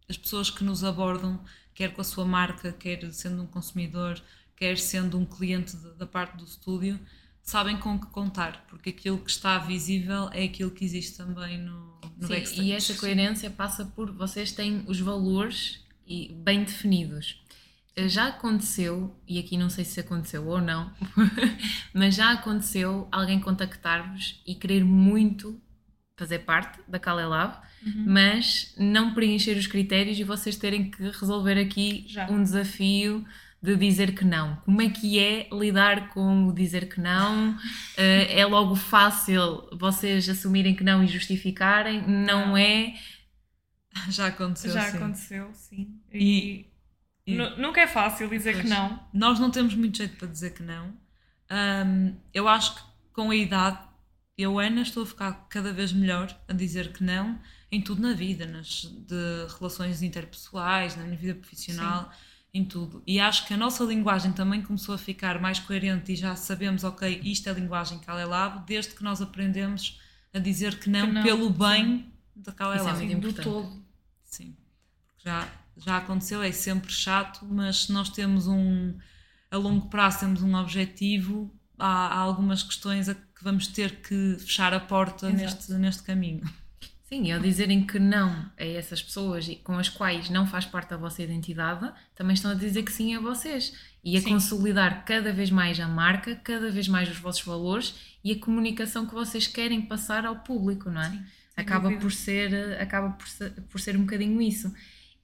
as pessoas que nos abordam, quer com a sua marca, quer sendo um consumidor, quer sendo um cliente de- da parte do estúdio, sabem com o que contar, porque aquilo que está visível é aquilo que existe também no, no Sim, backstage. e essa coerência passa por vocês têm os valores e bem definidos. Eh, Já aconteceu, e aqui não sei se aconteceu ou não, mas já aconteceu alguém contactar-vos e querer muito fazer parte da Kale Lab, uhum. mas não preencher os critérios e vocês terem que resolver aqui Já. um desafio de dizer que não. Como é que é lidar com o dizer que não? Uh, é logo fácil vocês assumirem que não e justificarem? Não, não. é? Já aconteceu. Já sim. aconteceu, sim. E, e, nunca é fácil dizer pois, que não. Nós não temos muito jeito para dizer que não. Um, eu acho que com a idade, eu, Ana, estou a ficar cada vez melhor a dizer que não em tudo na vida, nas de relações interpessoais, na minha vida profissional. Sim em tudo. E acho que a nossa linguagem também começou a ficar mais coerente e já sabemos, ok, isto é a linguagem Calelab, desde que nós aprendemos a dizer que não, que não pelo bem sim. da Calelab. Isso é muito do todo. Sim. Já, já aconteceu, é sempre chato, mas se nós temos um. a longo prazo temos um objetivo, há, há algumas questões a que vamos ter que fechar a porta neste, neste caminho. Sim, e ao dizerem que não a essas pessoas com as quais não faz parte da vossa identidade, também estão a dizer que sim a vocês e a sim. consolidar cada vez mais a marca, cada vez mais os vossos valores e a comunicação que vocês querem passar ao público, não é? Sim, acaba por ser, acaba por ser, por ser um bocadinho isso.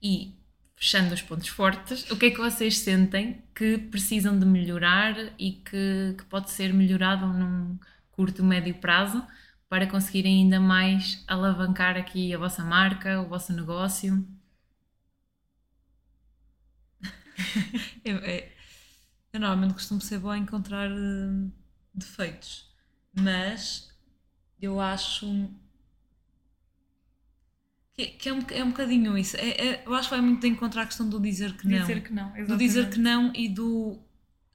E fechando os pontos fortes, o que é que vocês sentem que precisam de melhorar e que, que pode ser melhorado num curto, médio prazo? para conseguirem ainda mais alavancar aqui a vossa marca, o vosso negócio? eu, é, eu, normalmente costumo ser boa a encontrar uh, defeitos, mas eu acho que, que é, um, é um bocadinho isso. É, é, eu acho que vai muito de encontrar a questão do dizer que não. Dizer que não, exatamente. Do dizer que não e do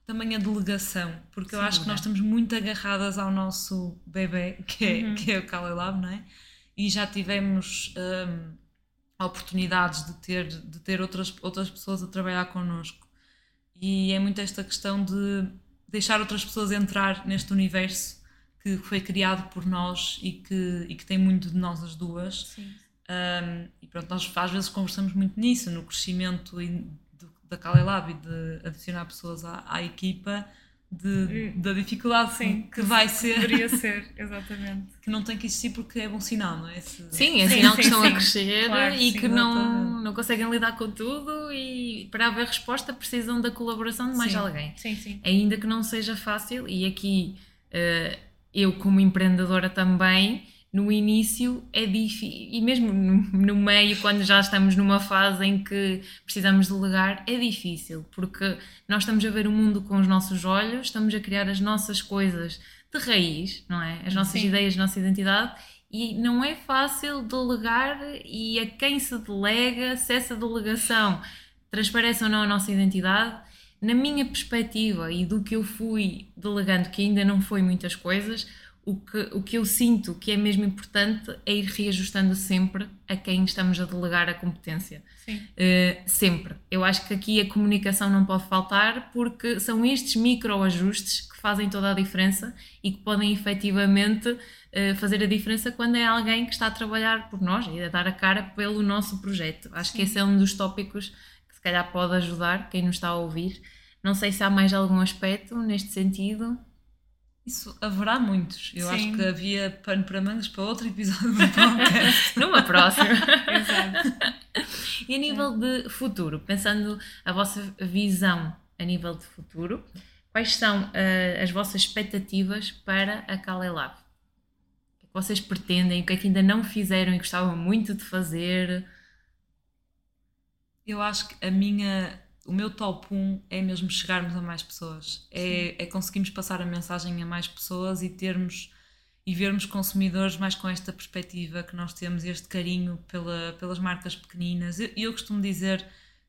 também a delegação, porque Sim, eu acho que nós estamos muito agarradas ao nosso bebê, que é, uhum. que é o Calelab, não é? E já tivemos um, oportunidades de ter, de ter outras, outras pessoas a trabalhar connosco. E é muito esta questão de deixar outras pessoas entrar neste universo que foi criado por nós e que, e que tem muito de nós as duas. Sim. Um, e pronto, nós às vezes conversamos muito nisso, no crescimento da Kali Lab e de adicionar pessoas à, à equipa de, da dificuldade Sim, que, que vai ser. Deveria ser, exatamente. Que não tem que existir porque é bom sinal, não é? Sim, é sim, sinal sim, que estão sim. a crescer claro, e que não, não conseguem lidar com tudo e para haver resposta precisam da colaboração de mais alguém. Sim, sim. Ainda que não seja fácil, e aqui uh, eu, como empreendedora também no início é difícil, e mesmo no, meio, quando já estamos numa fase em que precisamos delegar, é difícil, porque nós estamos a ver o mundo com os nossos olhos, estamos a criar as nossas coisas de raiz, não é? As nossas Sim. ideias, a nossa identidade, e não é fácil delegar e a quem se delega, se essa delegação transparece ou não a nossa identidade. Na minha perspectiva e do que eu fui delegando, que ainda não foi muitas coisas, o que, o que eu sinto que é mesmo importante é ir reajustando sempre a quem estamos a delegar a competência. Sim. Uh, sempre. Eu acho que aqui a comunicação não pode faltar porque são estes microajustes que fazem toda a diferença e que podem efetivamente uh, fazer a diferença quando é alguém que está a trabalhar por nós e a dar a cara pelo nosso projeto. Acho Sim. que esse é um dos tópicos que se calhar pode ajudar quem nos está a ouvir. Não sei se há mais algum aspecto neste sentido. Isso haverá muitos. Eu Sim. acho que havia pano para mangas para outro episódio do podcast. Numa próxima. Exato. E a nível de futuro, pensando a vossa visão a nível de futuro, quais são uh, as vossas expectativas para a Kale Lab? O que é que vocês pretendem? O que é que ainda não fizeram e gostavam muito de fazer? Eu acho que a minha o meu top 1 é mesmo chegarmos a mais pessoas. É, é conseguirmos passar a mensagem a mais pessoas e termos e vermos consumidores mais com esta perspectiva que nós temos, este carinho pela, pelas marcas pequeninas. Eu, eu costumo dizer,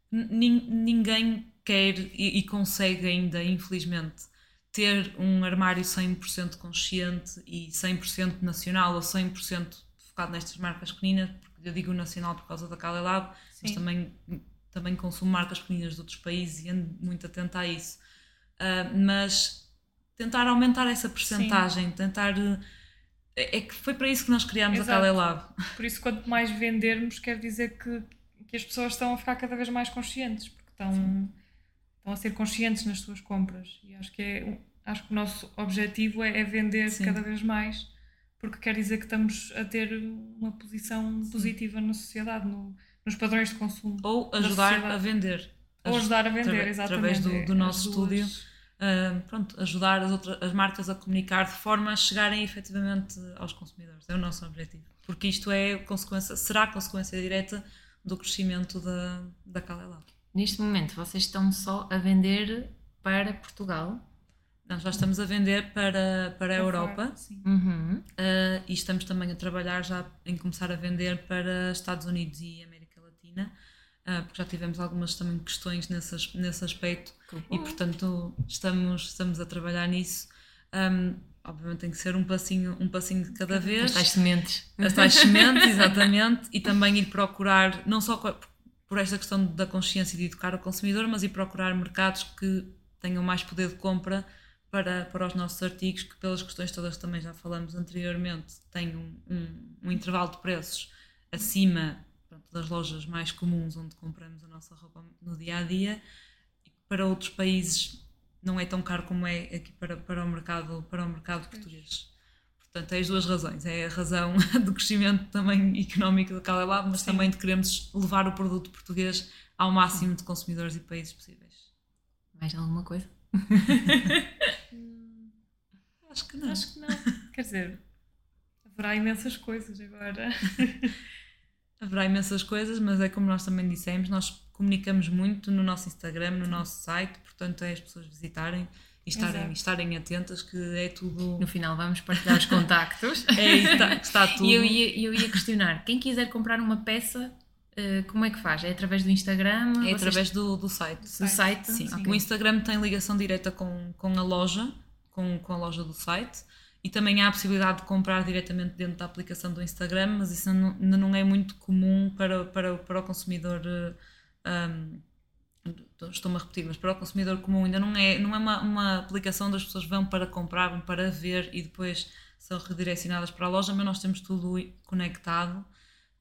ninguém quer e, e, consegue ainda, infelizmente, ter um armário 100% consciente e 100% nacional ou 100% focado nestas marcas pequeninas, porque eu digo nacional por causa da Kale Lab, mas também também consumo marcas pequenas de outros países e ando muito atenta a isso. Uh, mas tentar aumentar essa percentagem, tentar. Uh, é que foi para isso que nós criámos Exato. a Kale Lab. Por isso, quanto mais vendermos, quer dizer que, que as pessoas estão a ficar cada vez mais conscientes, porque estão, estão a ser conscientes nas suas compras. E acho que, é, acho que o nosso objetivo é, é vender Sim. cada vez mais porque quer dizer que estamos a ter uma posição positiva na sociedade, no, nos padrões de consumo. Ou da ajudar a vender. Ou ajudar a vender, exatamente. Através do, do As nosso duas- estúdio. Uh, pronto, ajudar as, outras, as marcas a comunicar de forma a chegarem efetivamente aos consumidores. É o nosso objetivo. Porque isto é consequência, será consequência direta do crescimento da, da Calelab. Neste momento, vocês estão só a vender para Portugal. Nós já estamos a vender para, para a Europa. Uhum. uh, e estamos também a trabalhar já em começar a vender para Estados Unidos e América Latina, uh, porque já tivemos algumas também questões nesse, nesse aspecto e portanto estamos, estamos a trabalhar nisso. Um, obviamente tem que ser um passinho, um passinho de cada vez. As tais sementes. As tais sementes, exatamente, e também ir procurar, não só por esta questão da consciência de educar o consumidor, mas ir procurar mercados que tenham mais poder de compra para, para os nossos artigos, que pelas questões todas que também já falamos anteriormente, têm um, um, um intervalo de preços acima pronto, das lojas mais comuns onde compramos a nossa roupa no dia a dia, e para outros países não é tão caro como é aqui para, para, o, mercado, para o mercado português. Portanto, é as duas razões. É a razão do crescimento também económico da Calelab, mas Sim. também de queremos levar o produto português ao máximo de consumidores e países possíveis. Mais alguma coisa? Acho que não. Acho que não. Quer dizer, haverá imensas coisas agora. Haverá imensas coisas, mas é como nós também dissemos, nós comunicamos muito no nosso Instagram, no nosso site, portanto é as pessoas visitarem e estarem, Exato. estarem atentas que é tudo. No final vamos partilhar os contactos. É, está, está tudo. E eu ia, eu ia questionar, quem quiser comprar uma peça, eh, como é que faz? É através do Instagram? É Vocês- através do, do site. do site? Sim, Ok. o Instagram tem ligação direta com, com a loja, com, com a loja do site, e também há a possibilidade de comprar diretamente dentro da aplicação do Instagram, mas isso não- não é muito comum para, para, para o consumidor. eh, um, Estou-me a repetir, mas para o consumidor comum ainda não é, não é uma, uma aplicação onde as pessoas vão para comprar, vão para ver e depois são redirecionadas para a loja, mas nós temos tudo conectado.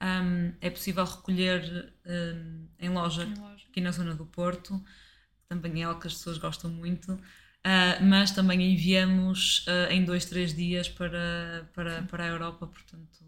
Um, é possível recolher um, em loja Em loja. aqui na zona do Porto, também é algo que as pessoas gostam muito, ah, mas também enviamos ah, em dois, três dias para, para, para a Europa, portanto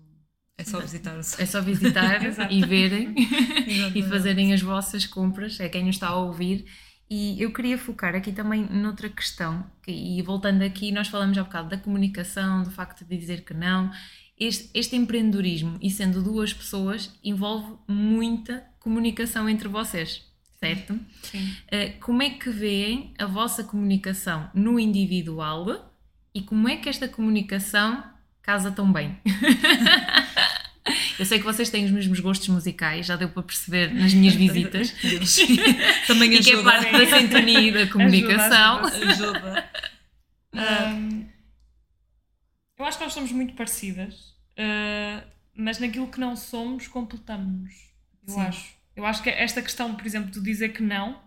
é só visitar o site. É só visitar e verem e fazerem as vossas compras, é quem nos está a ouvir. E eu queria focar aqui também noutra questão, que- e voltando aqui, nós falamos há bocado da comunicação, do facto de dizer que não. Este, este empreendedorismo, e sendo duas pessoas, envolve muita comunicação entre vocês, certo? Sim. Eh, como é que veem a vossa comunicação no individual e como é que esta comunicação casa tão bem? Eu sei que vocês têm os mesmos gostos musicais, já deu para perceber nas minhas visitas. também e que é ajuda. parte da sintonia e da comunicação. ajuda. ajuda. Ahm, eu acho que nós somos muito parecidas, ah, mas naquilo que não somos, completamos-nos. Eu Sim. acho. Eu acho que esta questão, por exemplo, de dizer que não,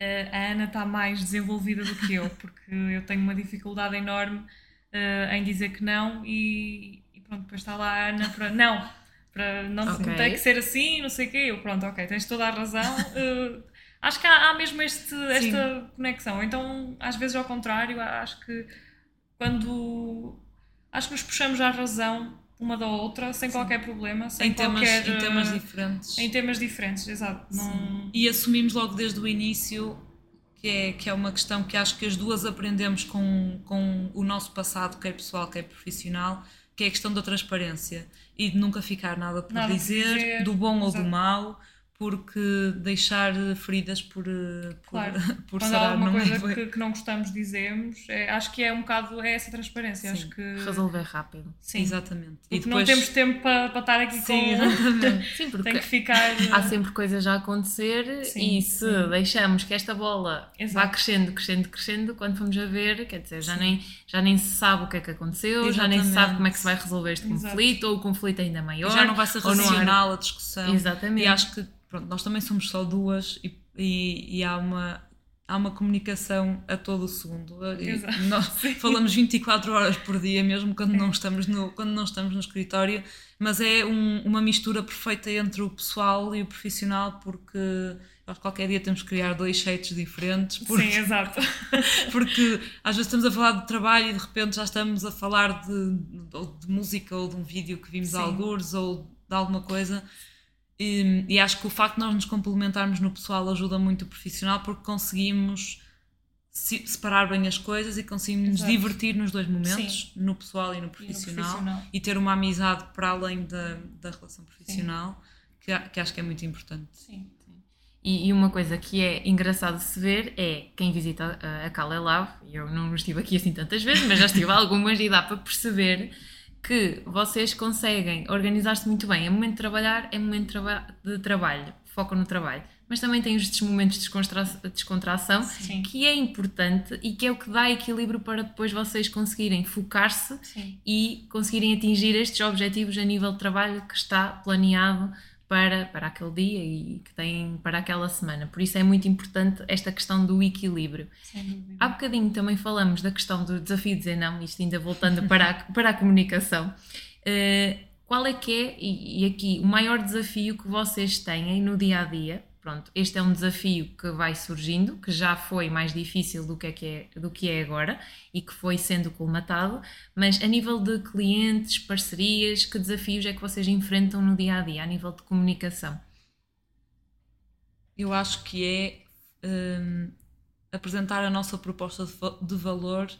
ah, a Ana está mais desenvolvida do que eu, porque eu tenho uma dificuldade enorme ah, em dizer que não e, e pronto, depois está lá a Ana para não, para não Ok. tem que ser assim, não sei o quê. Eu, pronto, ok, tens toda a razão. ah, acho que há, há mesmo este, esta conexão. Então, às vezes, ao contrário, acho que quando. Acho que nos puxamos à razão uma da outra sem qualquer problema, sem Em temas, qualquer. em temas eh, diferentes. em temas diferentes, exato. Não... E assumimos logo desde o início que é, que é uma questão que acho que as duas aprendemos com, com o nosso passado, quer pessoal, quer profissional, que é a questão da transparência e de nunca ficar nada por Nada dizer, dizer, do bom ou do exato. mau, porque deixar feridas por, eh, por, Claro. por Quando há sarar alguma não é coisa que, que não gostamos, dizemos. É, acho que é um bocado é essa transparência. Sim. Acho que. Resolver rápido. Sim. Exatamente. Porque não temos tempo para, para estar aqui Sim, com. exatamente. Sim, porque Tem que ficar. há sempre coisas a acontecer Sim, e se sim. deixamos que esta bola vá Exato. crescendo, crescendo, crescendo, quando vamos a ver, quer dizer, já nem, já nem se sabe o que é que aconteceu, já nem se sabe Exatamente. como é que se vai resolver este Exato. conflito, ou o conflito ainda maior. já não vai ser há- racional a discussão. Exatamente. E acho que pronto, nós também somos só duas e, e, e há uma há uma comunicação a todo o segundo. Exato. Nós falamos 24 horas por dia, mesmo quando não estamos no, quando não estamos no escritório, mas é um- uma mistura perfeita entre o pessoal e o profissional, porque qualquer dia temos que criar dois shapes diferentes. Porque, Sim, exato. porque às vezes estamos a falar de trabalho e de repente já estamos a falar de, de, de música ou de um vídeo que vimos Sim. a algures ou de alguma coisa. E, e acho que o facto de nós nos complementarmos no pessoal ajuda muito o profissional porque conseguimos se- separar bem as coisas e conseguimos nos divertir nos dois momentos, no pessoal e no profissional, profissional. e ter uma amizade para além da, da relação profissional, que, a- que acho que é muito importante. Sim. E, e uma coisa que é engraçado de se ver é quem visita a, a Love, e eu não estive aqui assim tantas vezes, mas já estive algumas e dá para perceber que vocês conseguem organizar-se muito bem. É momento de trabalhar, é momento de, traba- de trabalho, foco no trabalho. Mas também tem os momentos de descontra- descontração, Sim. que é importante e que é o que dá equilíbrio para depois vocês conseguirem focar-se e conseguirem atingir estes objetivos a nível de trabalho que está planeado para, para aquele dia e que têm para aquela semana. Por isso é muito importante esta questão do equilíbrio. Há bocadinho também falamos da questão do desafio de dizer não, isto ainda voltando para a, para a comunicação. Eh, qual é que é, e, e aqui, o maior desafio que vocês têm no dia a dia? Pronto, este é um desafio que vai surgindo, que já foi mais difícil do que é, que é, do que é agora e que foi sendo colmatado, mas a nível de clientes, parcerias, que desafios é que vocês enfrentam no dia a dia, a nível de comunicação? Eu acho que é hum, apresentar a nossa proposta de, va- de valor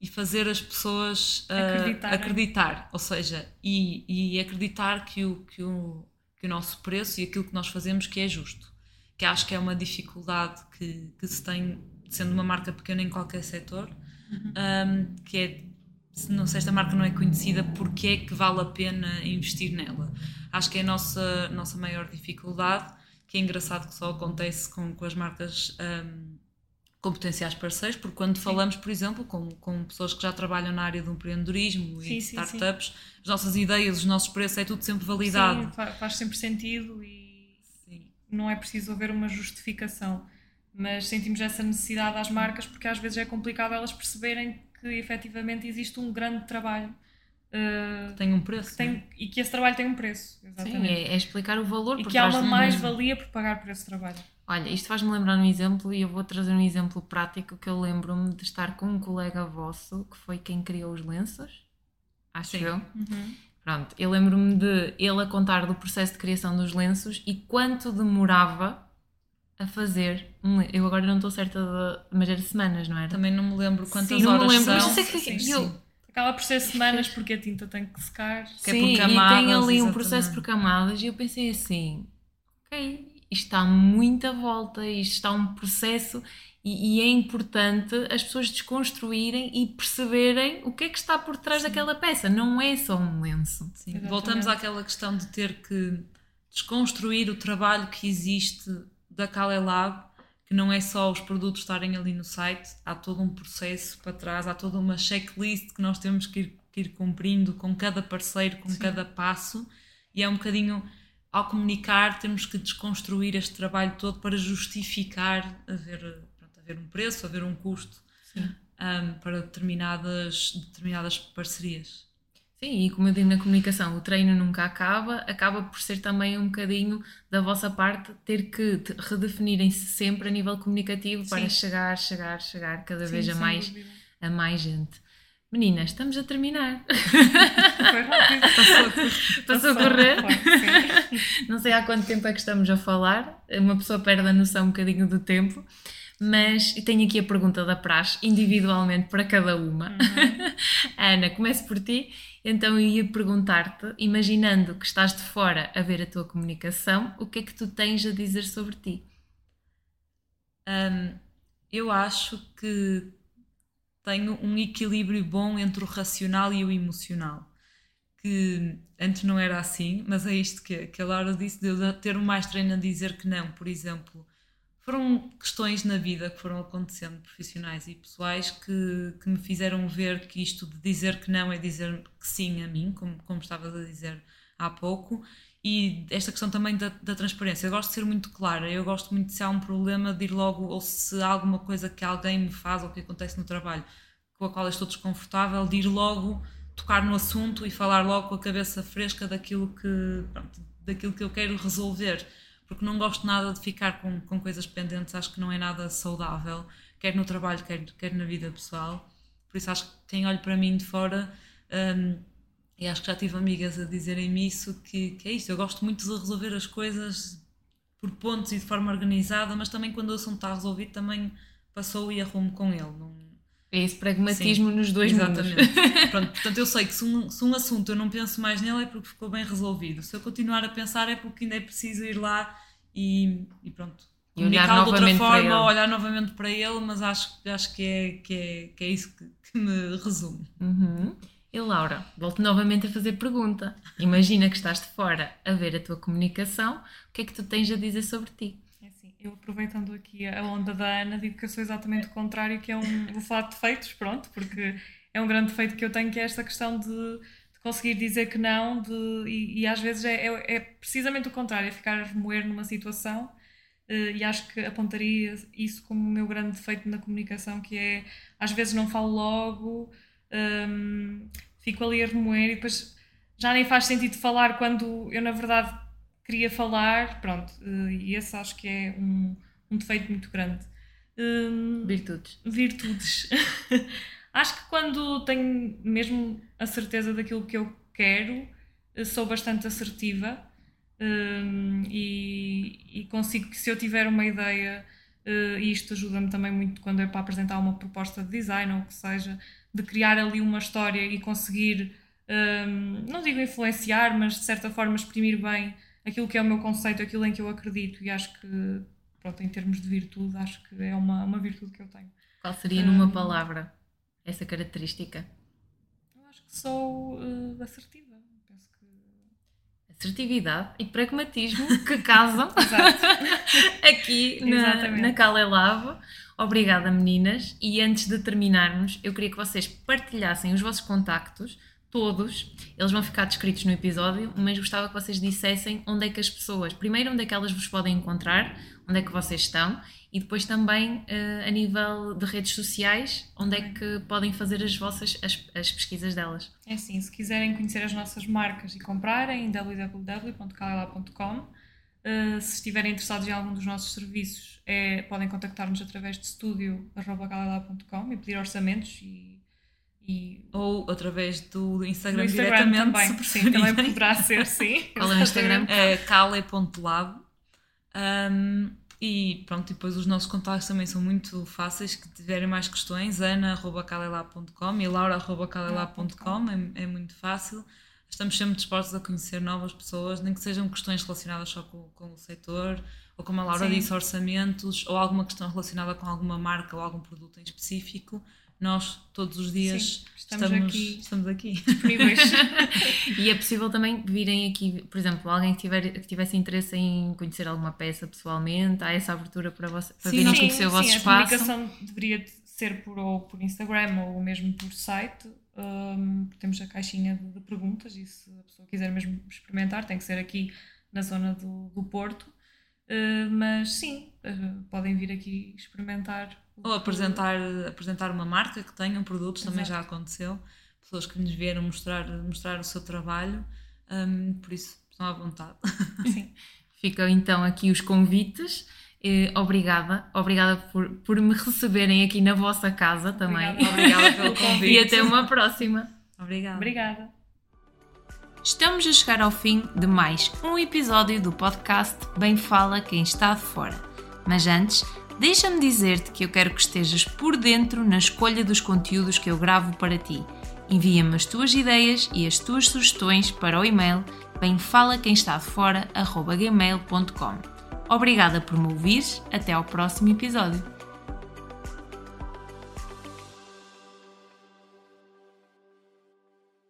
e fazer as pessoas Acreditarem. acreditar, ou seja, e, e acreditar que o, que, o, que o nosso preço e aquilo que nós fazemos que é justo. Que acho que é uma dificuldade que, que se tem, sendo uma marca pequena em qualquer setor, hum, que é se não se esta marca não é conhecida, porque é que vale a pena investir nela? Acho que é a nossa, nossa maior dificuldade, que é engraçado que só acontece com, com as marcas hum, com potenciais parceiros, porque quando falamos, por exemplo, com, com pessoas que já trabalham na área do empreendedorismo Sim, e sim, startups, as nossas ideias, os nossos preços, é tudo sempre validado. Sim, fa- faz sempre sentido e Sim. não é preciso haver uma justificação. Mas sentimos essa necessidade às marcas porque às vezes é complicado elas perceberem que efetivamente existe um grande trabalho uh, Tem um preço. tem- e que esse trabalho tem um preço. Sim, Exatamente. é, é explicar o valor E que há uma mais-valia por pagar por esse trabalho. Olha, isto faz-me lembrar um exemplo e eu vou trazer um exemplo prático que eu lembro-me de estar com um colega vosso que foi quem criou os lenços, acho Sim. eu. Uhum. Pronto, eu lembro-me de ele a contar do processo de criação dos lenços e quanto demorava a fazer um lenço. Eu agora não estou certa, de, mas era semanas, não era? Também não me lembro quantas Sim, não me horas lembro, mas são. eu sei que Sim, eu- sim. Acaba por ser semanas porque a tinta tem que secar. que é Sim, por e tem camadas, ali um processo exatamente. por camadas e eu pensei assim, ok, está muita volta, isto está um processo e, e é importante as pessoas desconstruírem e perceberem o que é que está por trás daquela peça, não é só um lenço. Sim. Voltamos àquela questão de ter que desconstruir o trabalho que existe da Kale Lab, que não é só os produtos estarem ali no site, há todo um processo para trás, há toda uma checklist que nós temos que ir, que ir cumprindo com cada parceiro, com Sim. cada passo, e é um bocadinho ao comunicar, temos que desconstruir este trabalho todo para justificar haver, pronto, haver um preço, haver um custo um, para determinadas, determinadas parcerias. Sim, e como eu digo na comunicação, o treino nunca acaba, acaba por ser também um bocadinho da vossa parte ter que te- redefinirem-se sempre a nível comunicativo para Sim. chegar, chegar, chegar cada Sim, vez a mais, dúvida. a mais gente. Meninas, estamos a terminar. Foi rápido. Passou a correr. Claro que sim. Não sei há quanto tempo é que estamos a falar, uma pessoa perde a noção um bocadinho do tempo, mas tenho aqui a pergunta da praxe, individualmente para cada uma. Ana, começo por ti. Então eu ia perguntar-te, imaginando que estás de fora a ver a tua comunicação, o que é que tu tens a dizer sobre ti? Hum, eu acho que tenho um equilíbrio bom entre o racional e o emocional. Que antes não era assim, mas é isto que, que a Laura disse, de eu ter mais treino a dizer que não, por exemplo. Foram questões na vida que foram acontecendo, profissionais e pessoais, que, que me fizeram ver que isto de dizer que não é dizer que sim a mim, como, como estavas a dizer há pouco, e esta questão também da, da transparência. Eu gosto de ser muito clara, eu gosto muito se há um problema de ir logo, ou se há alguma coisa que alguém me faz ou que acontece no trabalho com a qual eu estou desconfortável, de ir logo tocar no assunto e falar logo com a cabeça fresca daquilo que, pronto, daquilo que eu quero resolver. porque não gosto nada de ficar com, com coisas pendentes, acho que não é nada saudável, quer no trabalho, quer, quer na vida pessoal. Por isso acho que quem olha para mim de fora, um, e acho que já tive amigas a dizerem-me isso, que, que é isso, eu gosto muito de resolver as coisas por pontos e de forma organizada, mas também quando o assunto está resolvido também passou e arrumo com ele. Não... É esse pragmatismo Sim, nos dois Exatamente. mundos. Pronto, portanto, eu sei que se um, se um assunto eu não penso mais nele é porque ficou bem resolvido. Se eu continuar a pensar é porque ainda é preciso ir lá e, e pronto. E olhar de outra novamente para forma, ele. olhar novamente para ele, mas acho, acho que, é, que, é, que é isso que, que me resume. Uhum. Laura, volto novamente a fazer pergunta. Imagina que estás de fora a ver a tua comunicação, o que é que tu tens a dizer sobre ti? É assim, eu aproveitando aqui a onda da Ana, digo que eu sou exatamente o contrário, que é um. Vou falar de defeitos, pronto, porque é um grande defeito que eu tenho, que é esta questão de, de conseguir dizer que não, de, e, e às vezes é, é, é precisamente o contrário, é ficar a remoer numa situação. eh, E acho que apontaria isso como o meu grande defeito na comunicação, que é às vezes não falo logo, hum, fico ali a remoer e depois já nem faz sentido falar quando eu na verdade queria falar, pronto, eh, e esse acho que é um, um defeito muito grande. Hum, Virtudes. virtudes. acho que quando tenho mesmo a certeza daquilo que eu quero, eh, sou bastante assertiva hum, e, e consigo que se eu tiver uma ideia, eh, e isto ajuda-me também muito quando é para apresentar uma proposta de design ou o que seja, de criar ali uma história e conseguir, hum, não digo influenciar, mas de certa forma exprimir bem aquilo que é o meu conceito, aquilo em que eu acredito e acho que, pronto, em termos de virtude, acho que é uma, uma virtude que eu tenho. Qual seria numa Hum. palavra essa característica? Eu acho que sou eh, assertiva. Penso que. Assertividade e pragmatismo que casam aqui na, Exatamente. na Cala Lavo. Obrigada, meninas. E antes de terminarmos, eu queria que vocês partilhassem os vossos contactos, todos. Eles vão ficar descritos no episódio, mas gostava que vocês dissessem onde é que as pessoas, primeiro, onde é que elas vos podem encontrar, onde é que vocês estão, e depois também eh, a nível de redes sociais, onde é que podem fazer as vossas as, as pesquisas delas. É assim, se quiserem conhecer as nossas marcas e comprarem, www.calela.com. Uh, se estiverem interessados em algum dos nossos serviços, é, podem contactar-nos através de estúdio.calela.com e pedir orçamentos e, e Ou através do Instagram, Instagram diretamente, também. se Sim, também poderá ser, sim. Qual é o Instagram? É cale.lab. Um, e pronto, e depois os nossos contactos também são muito fáceis. Que tiverem mais questões, ana.calelá.com e laura.calelá.com é, é muito fácil. Estamos sempre dispostos a conhecer novas pessoas, nem que sejam questões relacionadas só com, com o setor, ou como a Laura Sim. disse, orçamentos, ou alguma questão relacionada com alguma marca ou algum produto em específico. Nós, todos os dias, Sim, estamos estamos, aqui. estamos aqui. Disponíveis. E é possível também virem aqui, por exemplo, alguém que, tiver, que tivesse interesse em conhecer alguma peça pessoalmente, há essa abertura para, você, para Sim, virem conhecer o vosso sim, espaço. A comunicação deveria de ser por, ou por Instagram ou mesmo por site. Um, temos a caixinha de, de perguntas e se a pessoa quiser mesmo experimentar, tem que ser aqui na zona do, do Porto. Uh, mas sim, uh, podem vir aqui experimentar. Ou apresentar, apresentar uma marca que tenham produtos, também já aconteceu. Pessoas que nos vieram mostrar, mostrar o seu trabalho, hum, por isso estão à vontade. Sim. Ficam então aqui os convites. Eh, obrigada, obrigada por, por me receberem aqui na vossa casa também. Obrigada. Obrigada pelo convite. E até uma próxima. Obrigada. Obrigada. Estamos a chegar ao fim de mais um episódio do podcast Bem Fala Quem Está de Fora. Mas antes, deixa-me dizer-te que eu quero que estejas por dentro na escolha dos conteúdos que eu gravo para ti. Envia-me as tuas ideias e as tuas sugestões para o e-mail bemfalaquemestadefora.gmail.com Obrigada por me ouvires, até ao próximo episódio.